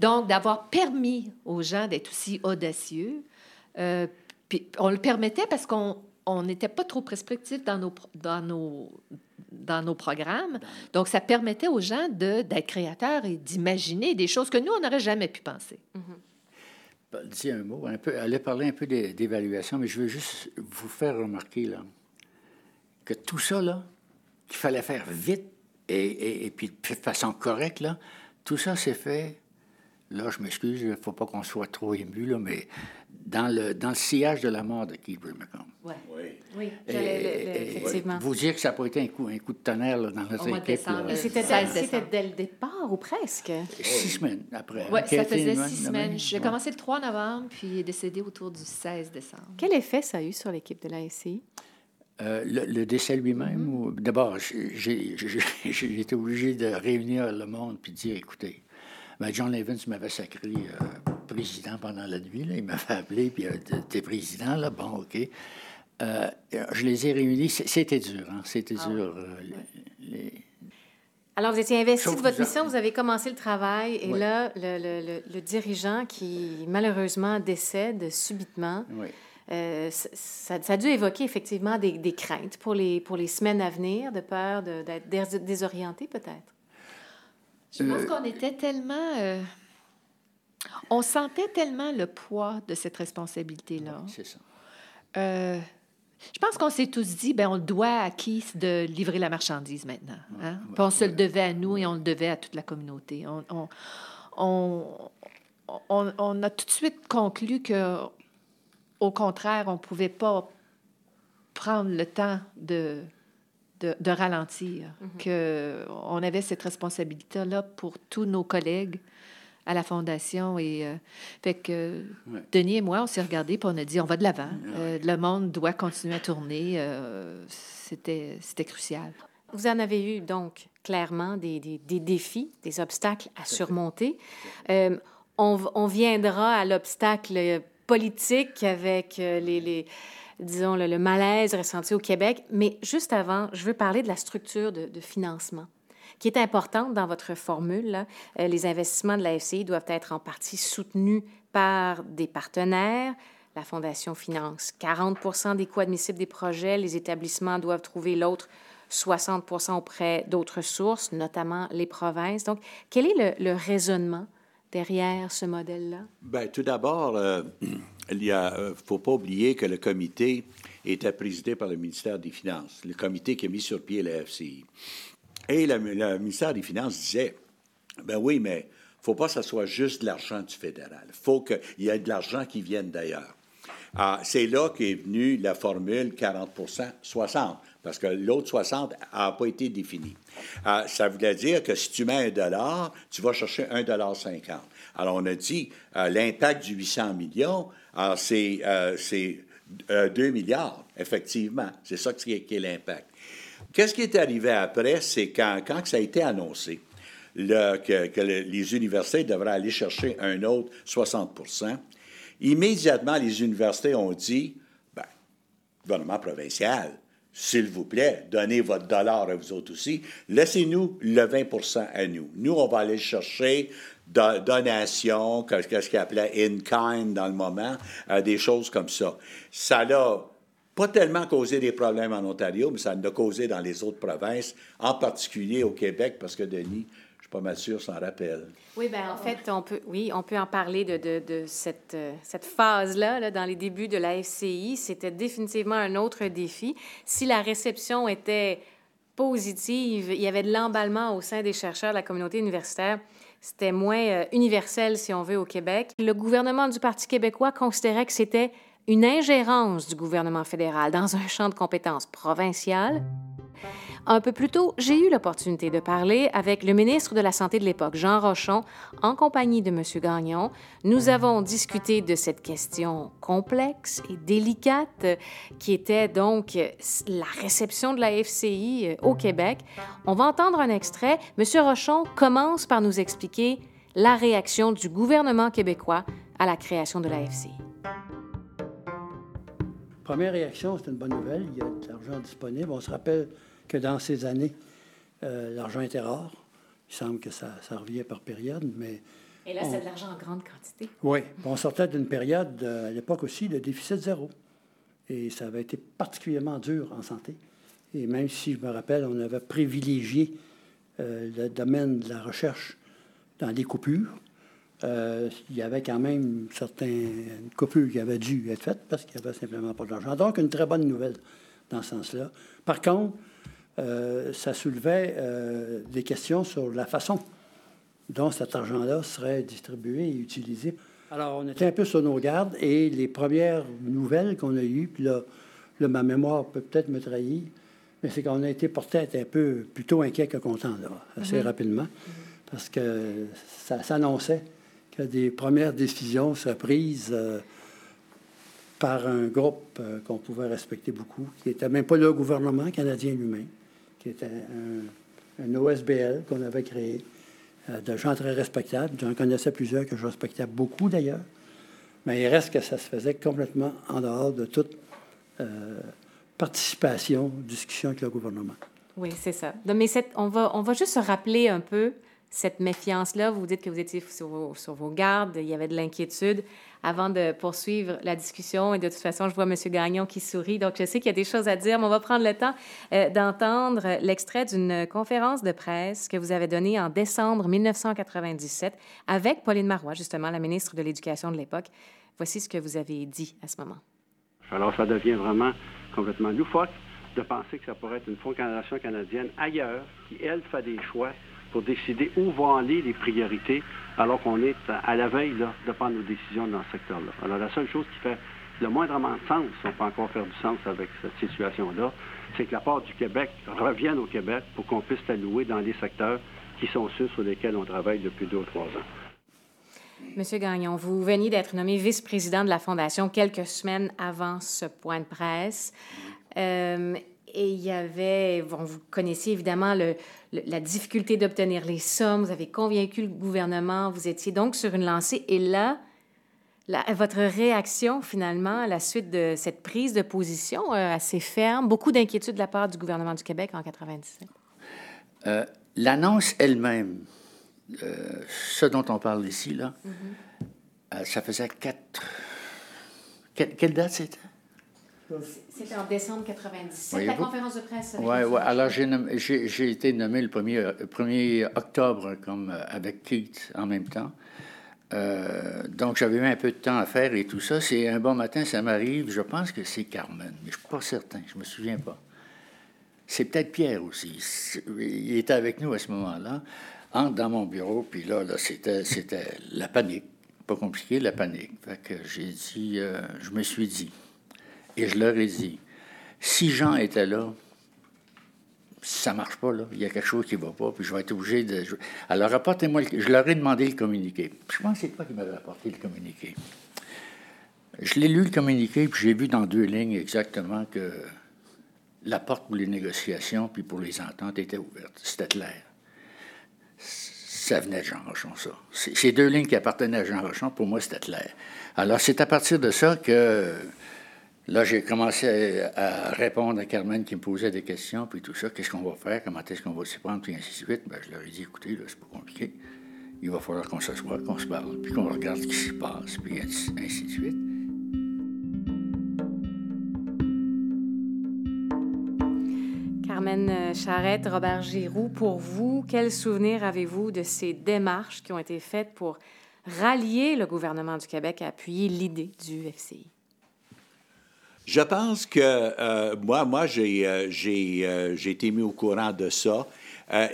Donc, d'avoir permis aux gens d'être aussi audacieux, euh, puis on le permettait parce qu'on on n'était pas trop prescriptif dans nos, dans nos, dans nos programmes. Donc, ça permettait aux gens d'être créateurs et d'imaginer des choses que nous, on n'aurait jamais pu penser. Dis un mot, allez parler un peu d'é- d'évaluation, mais je veux juste vous faire remarquer là, que tout ça, là, qu'il fallait faire vite et, et, et puis de façon correcte, là, tout ça s'est fait, là, je m'excuse, il ne faut pas qu'on soit trop ému, là, mais dans le, dans le sillage de la mort de Keith Brimacombe. Ouais. Oui. Oui, Et- j'allais- le- et- le- et- effectivement. Vous dire que ça n'a pas été un coup, un coup de tonnerre là, dans notre Au mois de équipe. c'était 16 c'était décembre. dès le départ ou presque? Six semaines après. Oui, ça faisait six semaines. J'ai Ouais. commencé le 3 novembre, puis il est décédé autour du 16 décembre. Quel effet ça a eu sur l'équipe de la SCI? Euh, le, le décès lui-même, ou- d'abord, j'ai- j'ai j'ai- (laughs) j'ai été obligé de réunir le monde puis de dire écoutez, ben, John Evans m'avait sacré euh, président pendant la nuit. Là. Il m'avait appelé, puis t'es président, là, bon, OK. Euh, je les ai réunis. C'était dur, hein, C'était dur. euh, les- Alors, vous étiez investi Sauf de votre mission, vous avez commencé le travail, et là, le, le- le- le dirigeant qui malheureusement décède subitement, oui. euh, ça, a dû évoquer effectivement des, des craintes pour les, pour les semaines à venir, de peur d'être dés- désorienté peut-être. Je pense qu'on était tellement... euh, on sentait tellement le poids de cette responsabilité-là. C'est ça. Euh, je pense qu'on s'est tous dit, ben on le doit à qui de livrer la marchandise maintenant. hein? On se le devait à nous et on le devait à toute la communauté. On, on, on, on- on a tout de suite conclu que, au contraire, on ne pouvait pas prendre le temps de, de, de ralentir, que on avait cette responsabilité-là pour tous nos collègues à la Fondation. Et, euh, fait que Ouais. Denis et moi, on s'est regardés et on a dit on va de l'avant. Euh, le monde doit continuer à tourner. euh, c'était, c'était crucial. Vous en avez eu donc clairement des, des- des défis, des obstacles à surmonter. Euh, on, on viendra à l'obstacle politique avec euh, les, les- disons, le, malaise ressenti au Québec. Mais juste avant, je veux parler de la structure de, financement qui est importante dans votre formule. Euh, les investissements de la FCI doivent être en partie soutenus par des partenaires. La Fondation finance 40 des coûts admissibles des projets. Les établissements doivent trouver l'autre 60% auprès d'autres sources, notamment les provinces. Donc, quel est le raisonnement derrière ce modèle-là? Bien, tout d'abord, euh, (clears throat) il ne faut pas oublier que le comité était présidé par le ministère des Finances, le comité qui a mis sur pied la FCI. Et le, le ministère des Finances disait, ben oui, mais il ne faut pas que ce soit juste de l'argent du fédéral. Il faut qu'il y ait de l'argent qui vienne d'ailleurs. Ah, c'est là qu'est venue la formule 40% 60 parce que l'autre 60 n'a pas été défini. Ah, ça voulait dire que si tu mets un dollar, tu vas chercher un dollar 50. Alors, on a dit euh, l'impact du 800 millions, c'est euh, c'est, euh, 2 milliards, effectivement. C'est ça qui est, l'impact. Qu'est-ce qui est arrivé après? C'est quand, quand ça a été annoncé que, que le- les universités devraient aller chercher un autre 60% immédiatement, les universités ont dit, ben, gouvernement provincial, s'il vous plaît, donnez votre dollar à vous autres aussi. Laissez-nous le 20% à nous. Nous, on va aller chercher do- donations, que- qu'est-ce qu'ils appelaient in-kind dans le moment, euh, des choses comme ça. Ça n'a pas tellement causé des problèmes en Ontario, mais ça en a causé dans les autres provinces, en particulier au Québec, parce que Denis, pas mal sûr, s'en rappelle. Oui, ben en fait, on peut, oui, on peut en parler de, de, de cette, euh, cette phase-là, là, dans les débuts de la FCI. C'était définitivement un autre défi. Si la réception était positive, il y avait de l'emballement au sein des chercheurs de la communauté universitaire. C'était moins euh, universel, si on veut, au Québec. Le gouvernement du Parti québécois considérait que c'était une ingérence du gouvernement fédéral dans un champ de compétences provincial. Un peu plus tôt, j'ai eu l'opportunité de parler avec le ministre de la Santé de l'époque, Jean Rochon, en compagnie de M. Gagnon. Nous avons discuté de cette question complexe et délicate qui était donc la réception de la FCI euh, au Québec. On va entendre un extrait. M. Rochon commence par nous expliquer la réaction du gouvernement québécois à la création de la FCI. Première réaction, c'est une bonne nouvelle. Il y a de l'argent disponible. On se rappelle que dans ces années, euh, l'argent était rare. Il semble que ça, ça revient par période, mais... Et là, c'est de l'argent en grande quantité. Oui. On sortait d'une période, euh, à l'époque aussi, de déficit zéro. Et ça avait été particulièrement dur en santé. Et même si, je me rappelle, on avait privilégié euh, le domaine de la recherche dans des coupures, euh, il y avait quand même certaines coupures qui avaient dû être faites parce qu'il n'y avait simplement pas d'argent. Donc, une très bonne nouvelle dans ce sens-là. Par contre, euh, ça soulevait euh, des questions sur la façon dont cet argent-là serait distribué et utilisé. Alors, on était un peu sur nos gardes et les premières nouvelles qu'on a eues, puis là, là, ma mémoire peut peut-être me trahir, mais c'est qu'on a été porté à être un peu plutôt inquiet que content, là, assez rapidement, parce que ça s'annonçait que des premières décisions seraient prises euh, par un groupe qu'on pouvait respecter beaucoup, qui n'était même pas le gouvernement canadien lui-même, qui était un, OSBL qu'on avait créé, euh, de gens très respectables. J'en connaissais plusieurs que je respectais beaucoup d'ailleurs. Mais il reste que ça se faisait complètement en dehors de toute euh, participation, discussion avec le gouvernement. Oui, c'est ça. Non, Mais on, va, on va juste se rappeler un peu cette méfiance-là. Vous dites que vous étiez sur vos, gardes, il y avait de l'inquiétude avant de poursuivre la discussion. Et de toute façon, je vois M. Gagnon qui sourit, donc je sais qu'il y a des choses à dire, mais on va prendre le temps euh, d'entendre l'extrait d'une conférence de presse que vous avez donnée en décembre 1997 avec Pauline Marois, justement, la ministre de l'Éducation de l'époque. Voici ce que vous avez dit à ce moment. Alors, ça devient vraiment complètement loufoque de penser que ça pourrait être une fondation canadienne ailleurs qui, elle, fait des choix pour décider où vont aller les priorités alors qu'on est à la veille de prendre nos décisions dans ce secteur-là. Alors, la seule chose qui fait le moindrement de sens, on peut encore faire du sens avec cette situation-là, c'est que la part du Québec revienne au Québec pour qu'on puisse l'allouer dans les secteurs qui sont ceux sur lesquels on travaille depuis deux ou trois ans. Monsieur Gagnon, vous veniez d'être nommé vice-président de la Fondation quelques semaines avant ce point de presse. Euh, et il y avait, bon, vous connaissiez évidemment le- le- la difficulté d'obtenir les sommes, vous avez convaincu le gouvernement, vous étiez donc sur une lancée. Et là, la- votre réaction finalement à la suite de cette prise de position euh, assez ferme, beaucoup d'inquiétude de la part du gouvernement du Québec en 97. Euh, L'annonce elle-même, euh, ce dont on parle ici, là, euh, ça faisait quatre. Quelle date c'était? C'était en décembre 97, Voyez-vous? la conférence de presse. Oui, ouais. Alors, j'ai été nommé le 1er, euh, 1er octobre comme, euh, avec Keith en même temps. Euh, donc, j'avais eu un peu de temps à faire et tout ça. C'est un bon matin, ça m'arrive. Je pense que c'est Carmen, mais je ne suis pas certain. Je me souviens pas. C'est peut-être Pierre aussi. Il était avec nous à ce moment-là. Entre dans mon bureau, puis là, là c'était, c'était la panique. Pas compliqué, la panique. Fait que j'ai dit, euh, je me suis dit, et je leur ai dit, si Jean était là, ça marche pas, là. Il y a quelque chose qui va pas, puis je vais être obligé de. Alors, apportez-moi le... Je leur ai demandé le communiqué. Je pense que c'est toi qui m'avais apporté le communiqué. Je l'ai lu, le communiqué, puis j'ai vu dans deux lignes exactement que la porte pour les négociations puis pour les ententes était ouverte. C'était clair. Ça venait de Jean Rochon, ça. Ces deux lignes qui appartenaient à Jean Rochon, pour moi, c'était clair. Alors, c'est à partir de ça que Là, j'ai commencé à, répondre à Carmen qui me posait des questions, puis tout ça. Qu'est-ce qu'on va faire? Comment est-ce qu'on va s'y prendre? Puis ainsi de suite. Ben, je leur ai dit, écoutez, là, c'est pas compliqué. Il va falloir qu'on s'assoie, qu'on se parle, puis qu'on regarde ce qui se passe, puis ainsi, de suite. Carmen Carmen Charrette, Robert Giroux, pour vous, quels souvenirs avez-vous de ces démarches qui ont été faites pour rallier le gouvernement du Québec à appuyer l'idée du FCI? Je pense que euh, moi, moi j'ai, euh, euh, j'ai été mis au courant de ça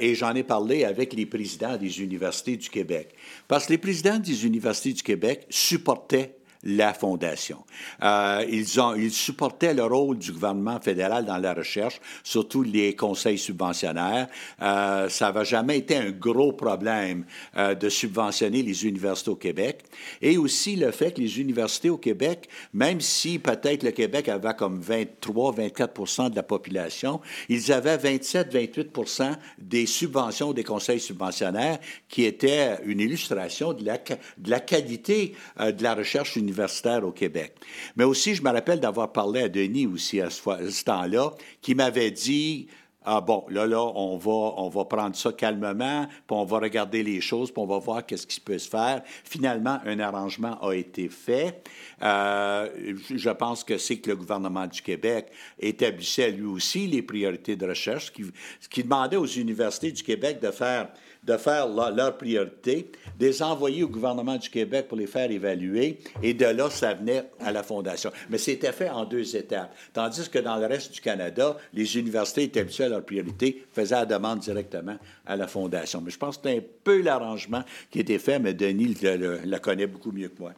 et j'en ai parlé avec les présidents des universités du Québec. Parce que les présidents des universités du Québec supportaient la Fondation. Euh, ils, ont, ils supportaient le rôle du gouvernement fédéral dans la recherche, surtout les conseils subventionnaires. Euh, ça n'avait jamais été un gros problème euh, de subventionner les universités au Québec. Et aussi le fait que les universités au Québec, même si peut-être le Québec avait comme 23-24% de la population, ils avaient 27-28% des subventions des conseils subventionnaires qui étaient une illustration de la, de la qualité de la recherche universitaire universitaire au Québec. Mais aussi, je me rappelle d'avoir parlé à Denis aussi à ce, temps-là, qui m'avait dit ah bon, là, là, on va, on va prendre ça calmement, puis on va regarder les choses, puis on va voir qu'est-ce qui peut se faire. Finalement, un arrangement a été fait. Euh, je pense que c'est que le gouvernement du Québec établissait lui aussi les priorités de recherche, ce ce qui demandait aux universités du Québec de faire de faire leur priorité, de les envoyer au gouvernement du Québec pour les faire évaluer, et de là, ça venait à la Fondation. Mais c'était fait en deux étapes. Tandis que dans le reste du Canada, les universités établissaient leur priorité, faisaient la demande directement à la Fondation. Mais je pense que c'est un peu l'arrangement qui était fait, mais Denis la connaît beaucoup mieux que moi.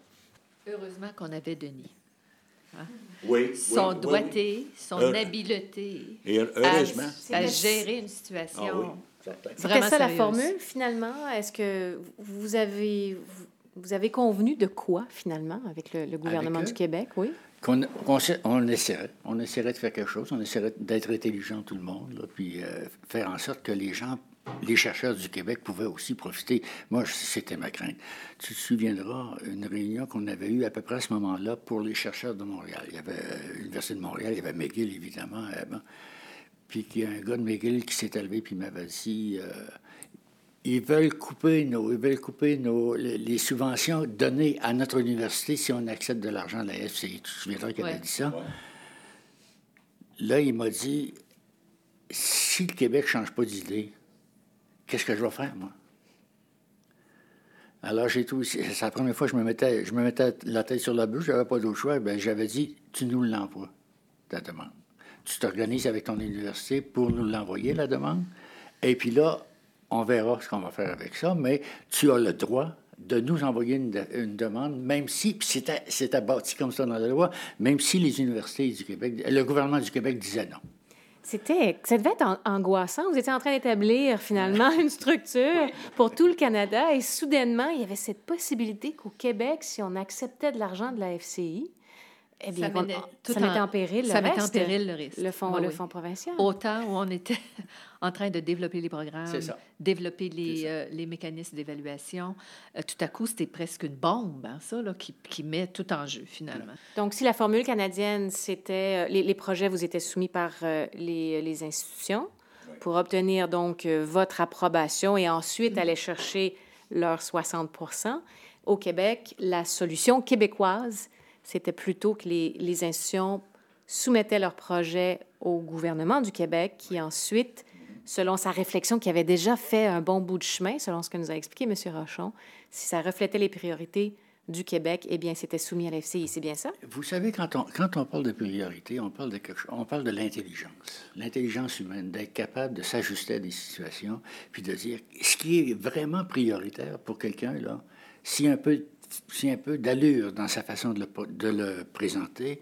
Heureusement qu'on avait Denis. Hein? Oui, son doigté, son habileté. À, gérer une situation. Ah c'était ça la formule, finalement? Est-ce que vous avez, vous avez convenu de quoi, finalement, avec le, gouvernement du Québec? Oui. Qu'on, on, essaierait. On essaierait de faire quelque chose. On essaierait d'être intelligent, tout le monde, puis euh, faire en sorte que les gens, les chercheurs du Québec pouvaient aussi profiter. Moi, c'était ma crainte. Tu te souviendras, une réunion qu'on avait eue à peu près à ce moment-là pour les chercheurs de Montréal. Il y avait euh, l'Université de Montréal, il y avait McGill, évidemment. Euh, puis qu'il y a un gars de McGill qui s'est élevé puis m'avait dit euh, ils veulent couper nos, ils veulent couper nos, les, subventions données à notre université si on accepte de l'argent de la FCI. Tu te souviendras qu'il avait dit ça? Là, il m'a dit si le Québec ne change pas d'idée, qu'est-ce que je vais faire, moi? Alors, j'ai tout. C'est la première fois que je me mettais, je me mettais la tête sur la bouche, j'avais pas d'autre choix. Bien, j'avais dit tu nous l'envoies, ta demande tu t'organises avec ton université pour nous l'envoyer, la demande. Et puis là, on verra ce qu'on va faire avec ça, mais tu as le droit de nous envoyer une, demande, même si, c'est abattu comme ça dans la loi, même si les universités du Québec, le gouvernement du Québec disait non. C'était, ça devait être angoissant. Vous étiez en train d'établir finalement une structure pour tout le Canada et soudainement, il y avait cette possibilité qu'au Québec, si on acceptait de l'argent de la FCI, eh bien, ça, tout ça en, péril le ça mettait en péril le risque. Le fonds, le fonds provincial. Autant où on était (laughs) en train de développer les programmes, développer les, euh, les mécanismes d'évaluation. Euh, tout à coup, c'était presque une bombe, hein, ça, là, qui, qui, met tout en jeu, finalement. Donc, si la formule canadienne, c'était... Euh, les, les, projets vous étaient soumis par les, les, institutions pour obtenir, donc, votre approbation et ensuite aller chercher leurs 60% Au Québec, la solution québécoise c'était plutôt que les, les, institutions soumettaient leurs projets au gouvernement du Québec, qui ensuite, selon sa réflexion, qui avait déjà fait un bon bout de chemin, selon ce que nous a expliqué M. Rochon, si ça reflétait les priorités du Québec, eh bien, c'était soumis à l'FCI. C'est bien ça? Vous savez, quand on, quand on parle de priorité, on parle de, quelque on parle de l'intelligence. L'intelligence humaine, d'être capable de s'ajuster à des situations, puis de dire ce qui est vraiment prioritaire pour quelqu'un, là, si un peu si un peu d'allure dans sa façon de le, présenter,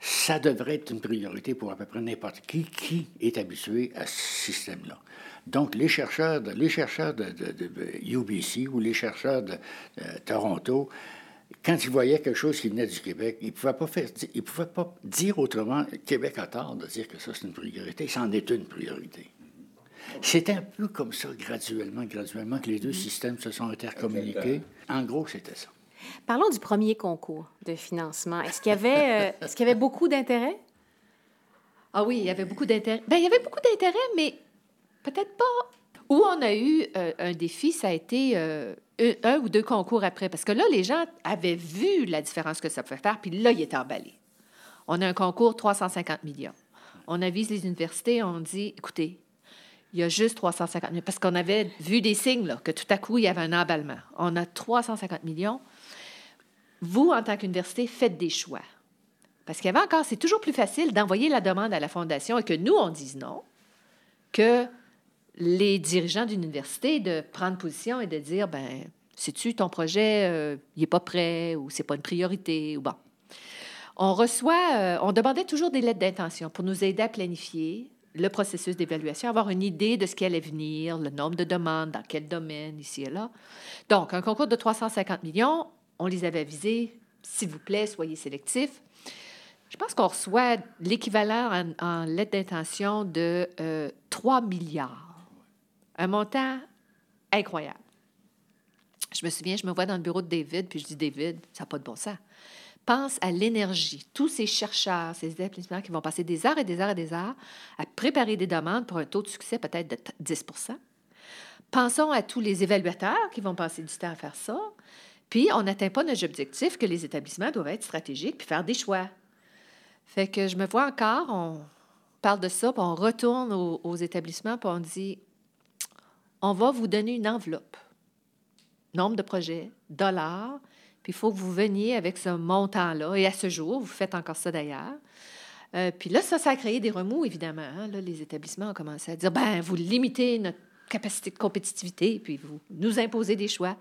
ça devrait être une priorité pour à peu près n'importe qui qui est habitué à ce système-là. Donc, les chercheurs de, les chercheurs de, UBC ou les chercheurs de, Toronto, quand ils voyaient quelque chose qui venait du Québec, ils ne pouvaient, pas faire, ils pouvaient pas dire autrement Québec a tort de dire que ça, c'est une priorité. C'en est une priorité. C'est un peu comme ça, graduellement, graduellement, que les deux systèmes se sont intercommuniqués. En gros, c'était ça. Parlons du premier concours de financement. Est-ce qu'il y avait, euh, est-ce qu'il y avait beaucoup d'intérêt? Ah oui, il y avait beaucoup d'intérêt. Bien, il y avait beaucoup d'intérêt, mais peut-être pas. Où on a eu euh, un défi, ça a été euh, un, ou deux concours après. Parce que là, les gens avaient vu la différence que ça pouvait faire, puis là, ils étaient emballés. On a un concours 350 millions. on avise les universités, on dit, écoutez, il y a juste 350 millions, parce qu'on avait vu des signes, là, que tout à coup, il y avait un emballement. On a 350 millions. Vous, en tant qu'université, faites des choix. Parce avait encore, c'est toujours plus facile d'envoyer la demande à la fondation et que nous, on dise non, que les dirigeants d'une université de prendre position et de dire, ben, sais-tu, ton projet, euh, il n'est pas prêt ou c'est pas une priorité ou bon. On reçoit, euh, on demandait toujours des lettres d'intention pour nous aider à planifier le processus d'évaluation, avoir une idée de ce qui allait venir, le nombre de demandes, dans quel domaine, ici et là. Donc, un concours de 350 millions, on les avait avisés, s'il vous plaît, soyez sélectifs. Je pense qu'on reçoit l'équivalent en, lettre d'intention de 3 euh, milliards. Un montant incroyable. Je me souviens, je me vois dans le bureau de David, puis je dis David, ça n'a pas de bon sens. Pense à l'énergie, tous ces chercheurs, ces établissements qui vont passer des heures et des heures et des heures à préparer des demandes pour un taux de succès peut-être de 10% Pensons à tous les évaluateurs qui vont passer du temps à faire ça. Puis, on n'atteint pas notre objectif que les établissements doivent être stratégiques puis faire des choix. Fait que je me vois encore, on parle de ça, puis on retourne aux, établissements, puis on dit on va vous donner une enveloppe, nombre de projets, dollars, puis il faut que vous veniez avec ce montant-là. Et à ce jour, vous faites encore ça d'ailleurs. Euh, puis là, ça, ça a créé des remous, évidemment. Hein. Là, les établissements ont commencé à dire ben vous limitez notre capacité de compétitivité, puis vous nous imposez des choix.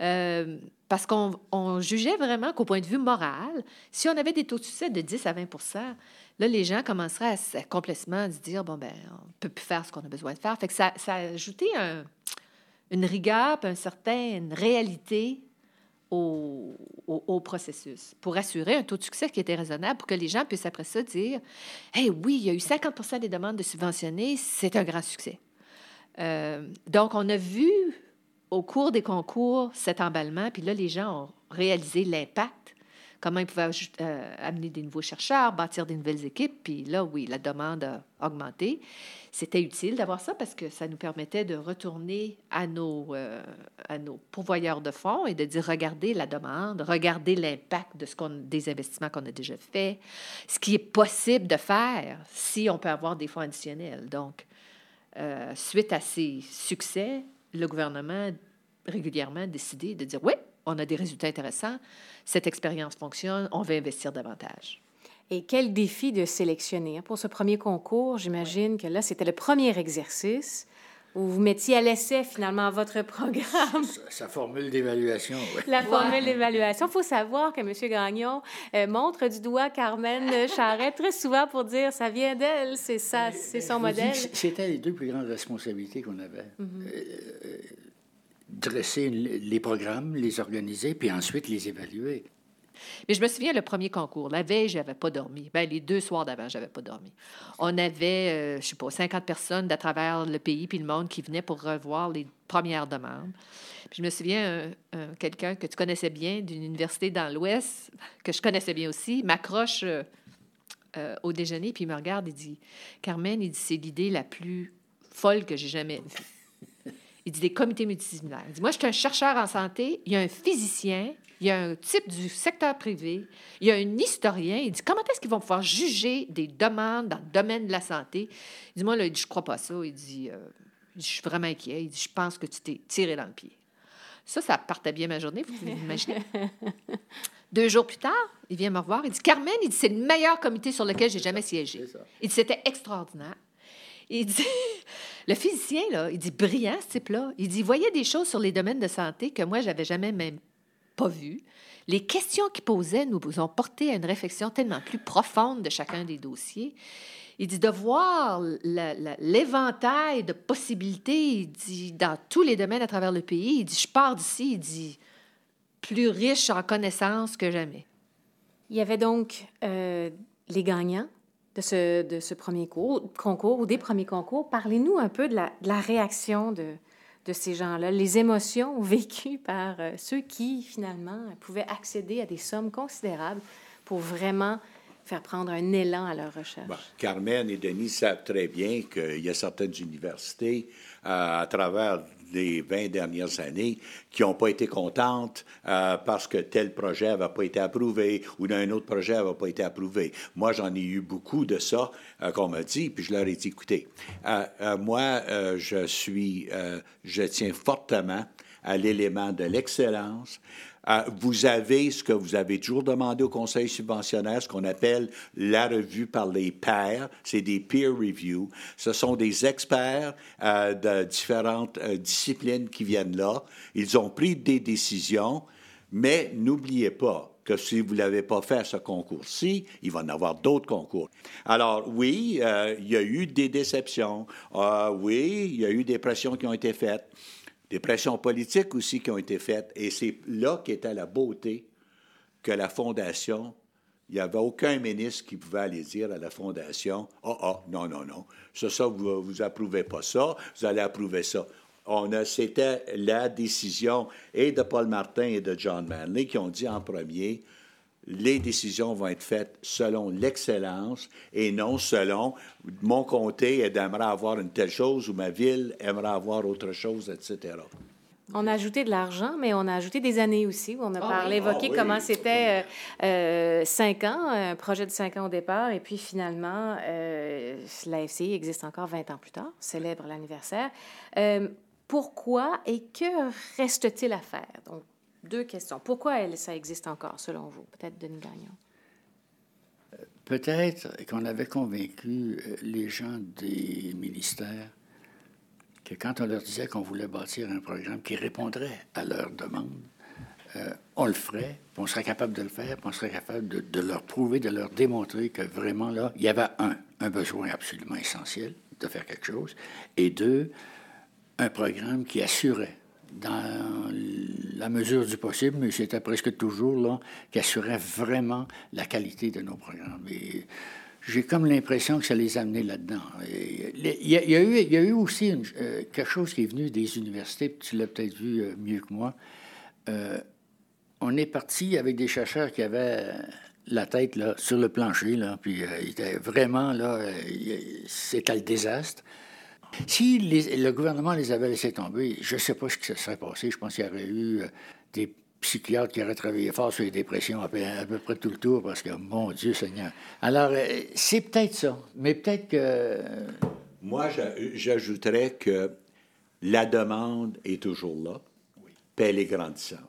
Euh, parce qu'on jugeait vraiment qu'au point de vue moral, si on avait des taux de succès de 10 à 20 là, les gens commenceraient à, complètement se dire, bon, ben on ne peut plus faire ce qu'on a besoin de faire. Fait que ça, ça a ajouté une rigueur, une certaine réalité au, processus pour assurer un taux de succès qui était raisonnable pour que les gens puissent après ça dire, hey, oui, il y a eu 50 des demandes de subventionner, c'est un grand succès. Euh, donc, on a vu au cours des concours cet emballement, puis là, les gens ont réalisé l'impact, comment ils pouvaient euh, amener des nouveaux chercheurs, bâtir des nouvelles équipes, puis là, oui, la demande a augmenté. C'était utile d'avoir ça parce que ça nous permettait de retourner à nos, euh, à nos pourvoyeurs de fonds et de dire, regardez la demande, regardez l'impact de des investissements qu'on a déjà fait, ce qui est possible de faire si on peut avoir des fonds additionnels. Donc, euh, suite à ces succès, le gouvernement régulièrement décidé de dire oui, on a des résultats intéressants, cette expérience fonctionne, on va investir davantage. Et quel défi de sélectionner. Hein, pour ce premier concours, j'imagine que là, c'était le premier exercice où vous mettiez à l'essai finalement votre programme. Sa, formule d'évaluation, oui. La formule d'évaluation. Il faut savoir que M. Gagnon euh, montre du doigt Carmen Charret très souvent pour dire ça vient d'elle, c'est ça, c'est son modèle. C'était les deux plus grandes responsabilités qu'on avait. Mhm. Euh, euh, dresser les programmes, les organiser, puis ensuite les évaluer. Mais je me souviens, le premier concours, la veille, je n'avais pas dormi. Bien, les deux soirs d'avant, je n'avais pas dormi. On avait, euh, je ne sais pas, 50 personnes d'à travers le pays puis le monde qui venaient pour revoir les premières demandes. Puis je me souviens, quelqu'un que tu connaissais bien d'une université dans l'Ouest, que je connaissais bien aussi, m'accroche euh, euh, au déjeuner, puis il me regarde et dit Carmen, il dit c'est l'idée la plus folle que j'ai jamais vue. Il dit des comités multidisciplinaires. Il dit Moi, je suis un chercheur en santé, il y a un physicien, il y a un type du secteur privé, il y a un historien. Il dit comment est-ce qu'ils vont pouvoir juger des demandes dans le domaine de la santé? Il dit moi là, il dit, je crois pas ça. Il dit, euh, je suis vraiment inquiet. Il dit je pense que tu t'es tiré dans le pied. Ça, ça partait bien ma journée, vous pouvez imaginer. (laughs) Deux jours plus tard, il vient me revoir. Il dit Carmen, il dit c'est le meilleur comité sur lequel j'ai jamais siégé. Il dit c'était extraordinaire. Il dit, (laughs) le physicien, là, il dit brillant, ce type-là. Il dit, il voyait des choses sur les domaines de santé que moi, j'avais jamais même pas vu. Les questions qu'il posait nous ont porté à une réflexion tellement plus profonde de chacun des dossiers. Il dit de voir l'éventail de possibilités, il dit, dans tous les domaines à travers le pays. Il dit, je pars d'ici, il dit, plus riche en connaissances que jamais. Il y avait donc euh, les gagnants de ce, de ce premier cours, concours ou des premiers concours. Parlez-nous un peu de la réaction de, de ces gens-là, les émotions (laughs) vécues par euh, ceux qui, finalement, pouvaient accéder à des sommes considérables pour vraiment faire prendre un élan à leur recherche? Carmen et Denis savent très bien qu'il y a certaines universités euh, à travers les 20 dernières années qui n'ont pas été contentes euh, parce que tel projet n'avait pas été approuvé ou un autre projet n'avait pas été approuvé. Moi, j'en ai eu beaucoup de ça euh, qu'on m'a dit, puis je leur ai dit, écoutez, moi, je suis, je tiens fortement à l'élément de l'excellence, euh, vous avez ce que vous avez toujours demandé au conseil subventionnaire, ce qu'on appelle la revue par les pairs. C'est des peer reviews. Ce sont des experts euh, de différentes euh, disciplines qui viennent là. Ils ont pris des décisions, mais n'oubliez pas que si vous ne l'avez pas fait ce concours-ci, il va en avoir d'autres concours. Alors oui, il y a eu des déceptions. oui, il y a eu des pressions qui ont été faites des pressions politiques aussi qui ont été faites. Et c'est là qu'était la beauté que la Fondation, il n'y avait aucun ministre qui pouvait aller dire à la Fondation, « oh, oh, non, non, non, ça, ça, vous, vous approuvez pas ça, vous allez approuver ça. » On a, c'était la décision et de Paul Martin et de John Manley qui ont dit en premier, les décisions vont être faites selon l'excellence et non selon mon comté aimerait avoir une telle chose ou ma ville aimerait avoir autre chose, etc. On a ajouté de l'argent, mais on a ajouté des années aussi. On a ah parlé, évoqué ah comment c'était euh, euh, cinq ans, un projet de cinq ans au départ, et puis finalement, euh, la FCI existe encore 20 ans plus tard, célèbre l'anniversaire. Euh, pourquoi et que reste-t-il à faire? Deux questions. Pourquoi ça existe encore, selon vous? Peut-être Denis Gagnon. Peut-être qu'on avait convaincu euh, les gens des ministères que quand on leur disait qu'on voulait bâtir un programme qui répondrait à leurs demandes, euh, on le ferait, on serait capable de le faire, on serait capable de, de, leur prouver, de leur démontrer que vraiment là, il y avait un, un besoin absolument essentiel de faire quelque chose, et deux, un programme qui assurait dans la mesure du possible, mais c'était presque toujours là, qui assurait vraiment la qualité de nos programmes. Et j'ai comme l'impression que ça les a amenés là-dedans. Il y, a eu, aussi euh, quelque chose qui est venu des universités, tu l'as peut-être vu euh, mieux que moi. Euh, on est parti avec des chercheurs qui avaient la tête là, sur le plancher, puis ils étaient vraiment là, c'était le désastre. Si le gouvernement les avait laissés tomber, je ne sais pas ce qui se serait passé. Je pense qu'il y aurait eu euh, des psychiatres qui auraient travaillé fort sur les dépressions à peu, près tout le tour parce que, mon Dieu Seigneur. Alors, euh, c'est peut-être ça, mais peut-être que... Moi, j'ajouterais que la demande est toujours là, oui. puis elle est grandissante.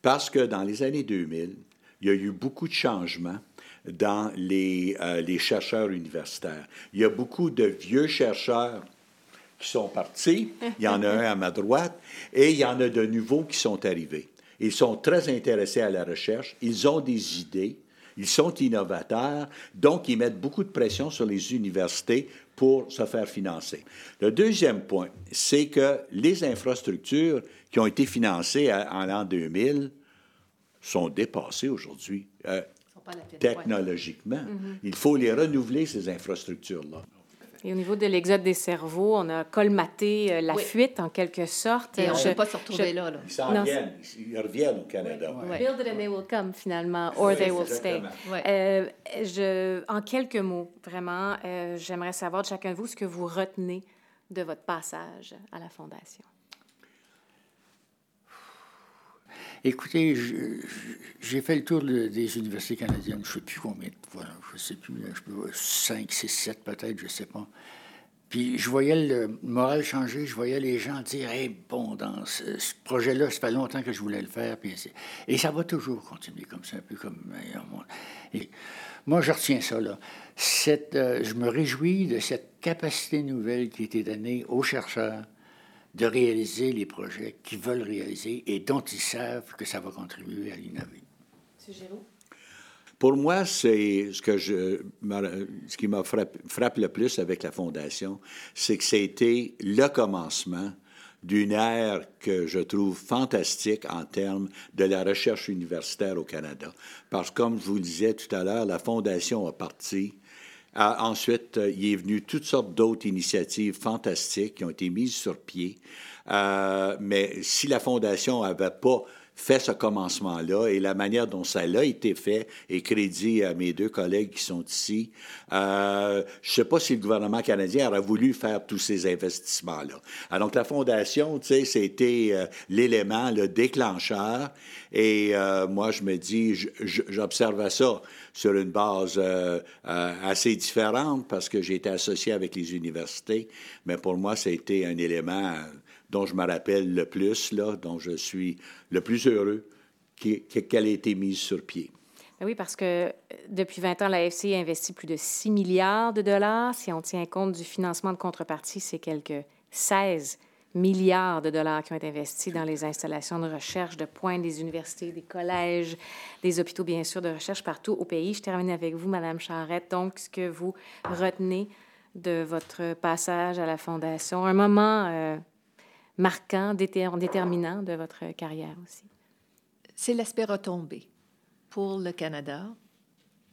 Parce que dans les années 2000, il y a eu beaucoup de changements dans les, euh, les chercheurs universitaires. Il y a beaucoup de vieux chercheurs qui sont partis. Il y en a un à ma droite. Et il y en a de nouveaux qui sont arrivés. Ils sont très intéressés à la recherche. Ils ont des idées. Ils sont innovateurs. Donc, ils mettent beaucoup de pression sur les universités pour se faire financer. Le deuxième point, c'est que les infrastructures qui ont été financées en l'an 2000 sont dépassées aujourd'hui. Euh, technologiquement. Il faut les renouveler, ces infrastructures-là. Et au niveau de l'exode des cerveaux, on a colmaté euh, la fuite en quelque sorte. Et on ne peut pas se retrouver là, Ils s'en viennent. Ils reviennent au Canada. Build it and they will come finalement, or they will stay. Euh, je, en quelques mots, vraiment, euh, j'aimerais savoir de chacun de vous ce que vous retenez de votre passage à la Fondation. Écoutez, j'ai fait le tour des universités canadiennes, je ne sais plus combien, voilà, je sais plus, je peux, 5, 6, 7 peut-être, je ne sais pas. Puis je voyais le moral changer, je voyais les gens dire Hey, bon, dans ce, projet-là, ça fait longtemps que je voulais le faire. Puis, et ça va toujours continuer comme ça, un peu comme. Et moi, je retiens ça, là. Euh, je me réjouis de cette capacité nouvelle qui a été donnée aux chercheurs de réaliser les projets qu'ils veulent réaliser et dont ils savent que ça va contribuer à l'innover. M. Géraud? Pour moi, c'est ce que je, ce qui m'a frappé, le plus avec la fondation, c'est que c'était le commencement d'une ère que je trouve fantastique en termes de la recherche universitaire au Canada. Parce que, comme je vous le disais tout à l'heure, la fondation a parti ensuite, euh, il est venu toutes sortes d'autres initiatives fantastiques qui ont été mises sur pied. Euh, mais si la Fondation n'avait pas fait ce commencement-là et la manière dont ça a été fait, et crédit à mes deux collègues qui sont ici. Euh, je ne sais pas si le gouvernement canadien aurait voulu faire tous ces investissements-là. Alors, donc, la Fondation, tu sais, c'était euh, l'élément, le déclencheur. Et euh, moi, je me dis, j'observe ça sur une base euh, assez différente parce que j'ai été associé avec les universités. Mais pour moi, ça a été un élément dont je me rappelle le plus, là, dont je suis le plus heureux qu'elle ait été mise sur pied. Ben oui, parce que euh, depuis 20 ans, la FC a investi plus de 6 milliards de dollars. Si on tient compte du financement de contrepartie, c'est quelques 16 milliards de dollars qui ont été investis dans les installations de recherche de pointe des universités, des collèges, des hôpitaux, bien sûr, de recherche partout au pays. Je termine avec vous, Madame Charrette. Donc, ce que vous retenez de votre passage à la Fondation, un moment euh, marquant, déterminant de votre carrière aussi? C'est l'aspect retombé pour le Canada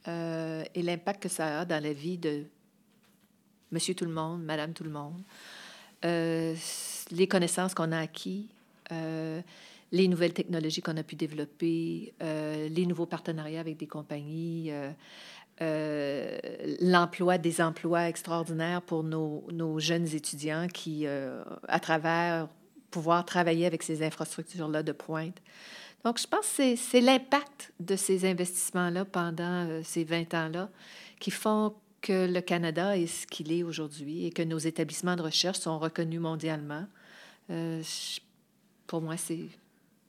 euh, et l'impact que ça a dans la vie de Monsieur tout le monde, Madame tout le monde, euh, les connaissances qu'on a acquis, euh, les nouvelles technologies qu'on a pu développer, les nouveaux partenariats avec des compagnies, l'emploi des emplois extraordinaires pour nos, jeunes étudiants qui, à travers pouvoir travailler avec ces infrastructures-là de pointe. Donc, je pense que c'est l'impact de ces investissements-là pendant euh, ces 20 ans-là qui font que le Canada est ce qu'il est aujourd'hui et que nos établissements de recherche sont reconnus mondialement. Euh, pour moi, c'est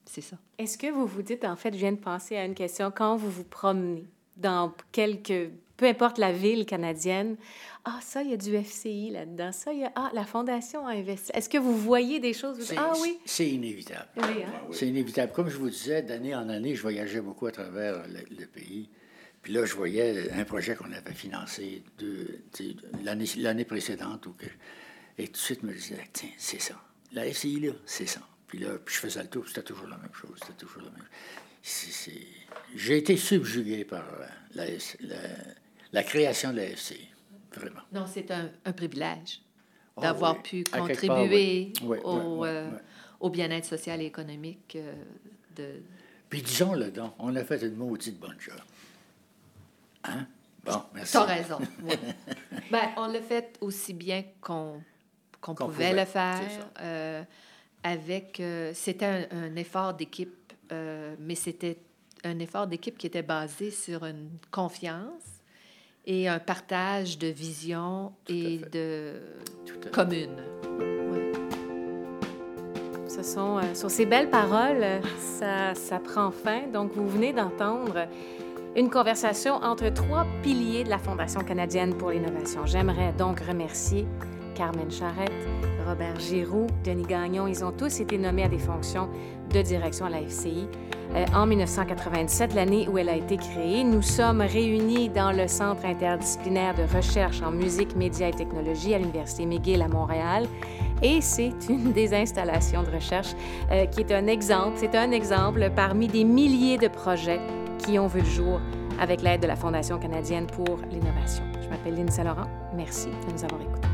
ça. Est-ce que vous vous dites, en fait, je viens de penser à une question, quand vous vous promenez dans quelques peu importe la ville canadienne, ah, ça, il y a du FCI là-dedans. Ça, il y a, ah, la Fondation a investi. Est-ce que vous voyez des choses? ah oui. C'est inévitable. Oui, hein? C'est inévitable. Comme je vous disais, d'année en année, je voyageais beaucoup à travers le, pays. Puis là, je voyais un projet qu'on avait financé l'année précédente. Ou que, et tout de suite, je me disais, tiens, c'est ça. La FCI, là, c'est ça. Puis là, je faisais le tour, c'était toujours la même chose. C'était toujours la même J'ai été subjugué par la, la la création de la FC, vraiment. Non, c'est un, privilège ah d'avoir pu contribuer euh, au, bien-être social et économique euh, de... Puis disons-le donc, on a fait une maudite bonne job. Hein? Bon, merci. T'as raison. (laughs) ben, on l'a fait aussi bien qu'on pouvait, le faire. Euh, avec, c'était un, effort d'équipe, mais c'était un effort d'équipe qui était basé sur une confiance et un partage de vision et de commune. Ce sont, euh, sur ces belles paroles, ça, ça prend fin. Donc, vous venez d'entendre une conversation entre trois piliers de la Fondation canadienne pour l'innovation. J'aimerais donc remercier Carmen Charrette, Robert Giroux, Denis Gagnon. Ils ont tous été nommés à des fonctions de direction à la FCI. Euh, en 1997, l'année où elle a été créée. Nous sommes réunis dans le Centre interdisciplinaire de recherche en musique, médias et technologie à l'Université McGill à Montréal. Et c'est (laughs) une des installations de recherche euh, qui est un exemple, c'est un exemple parmi des milliers de projets qui ont vu le jour avec l'aide de la Fondation canadienne pour l'innovation. Je m'appelle Lynne Saint-Laurent. Merci de nous avoir écoutés.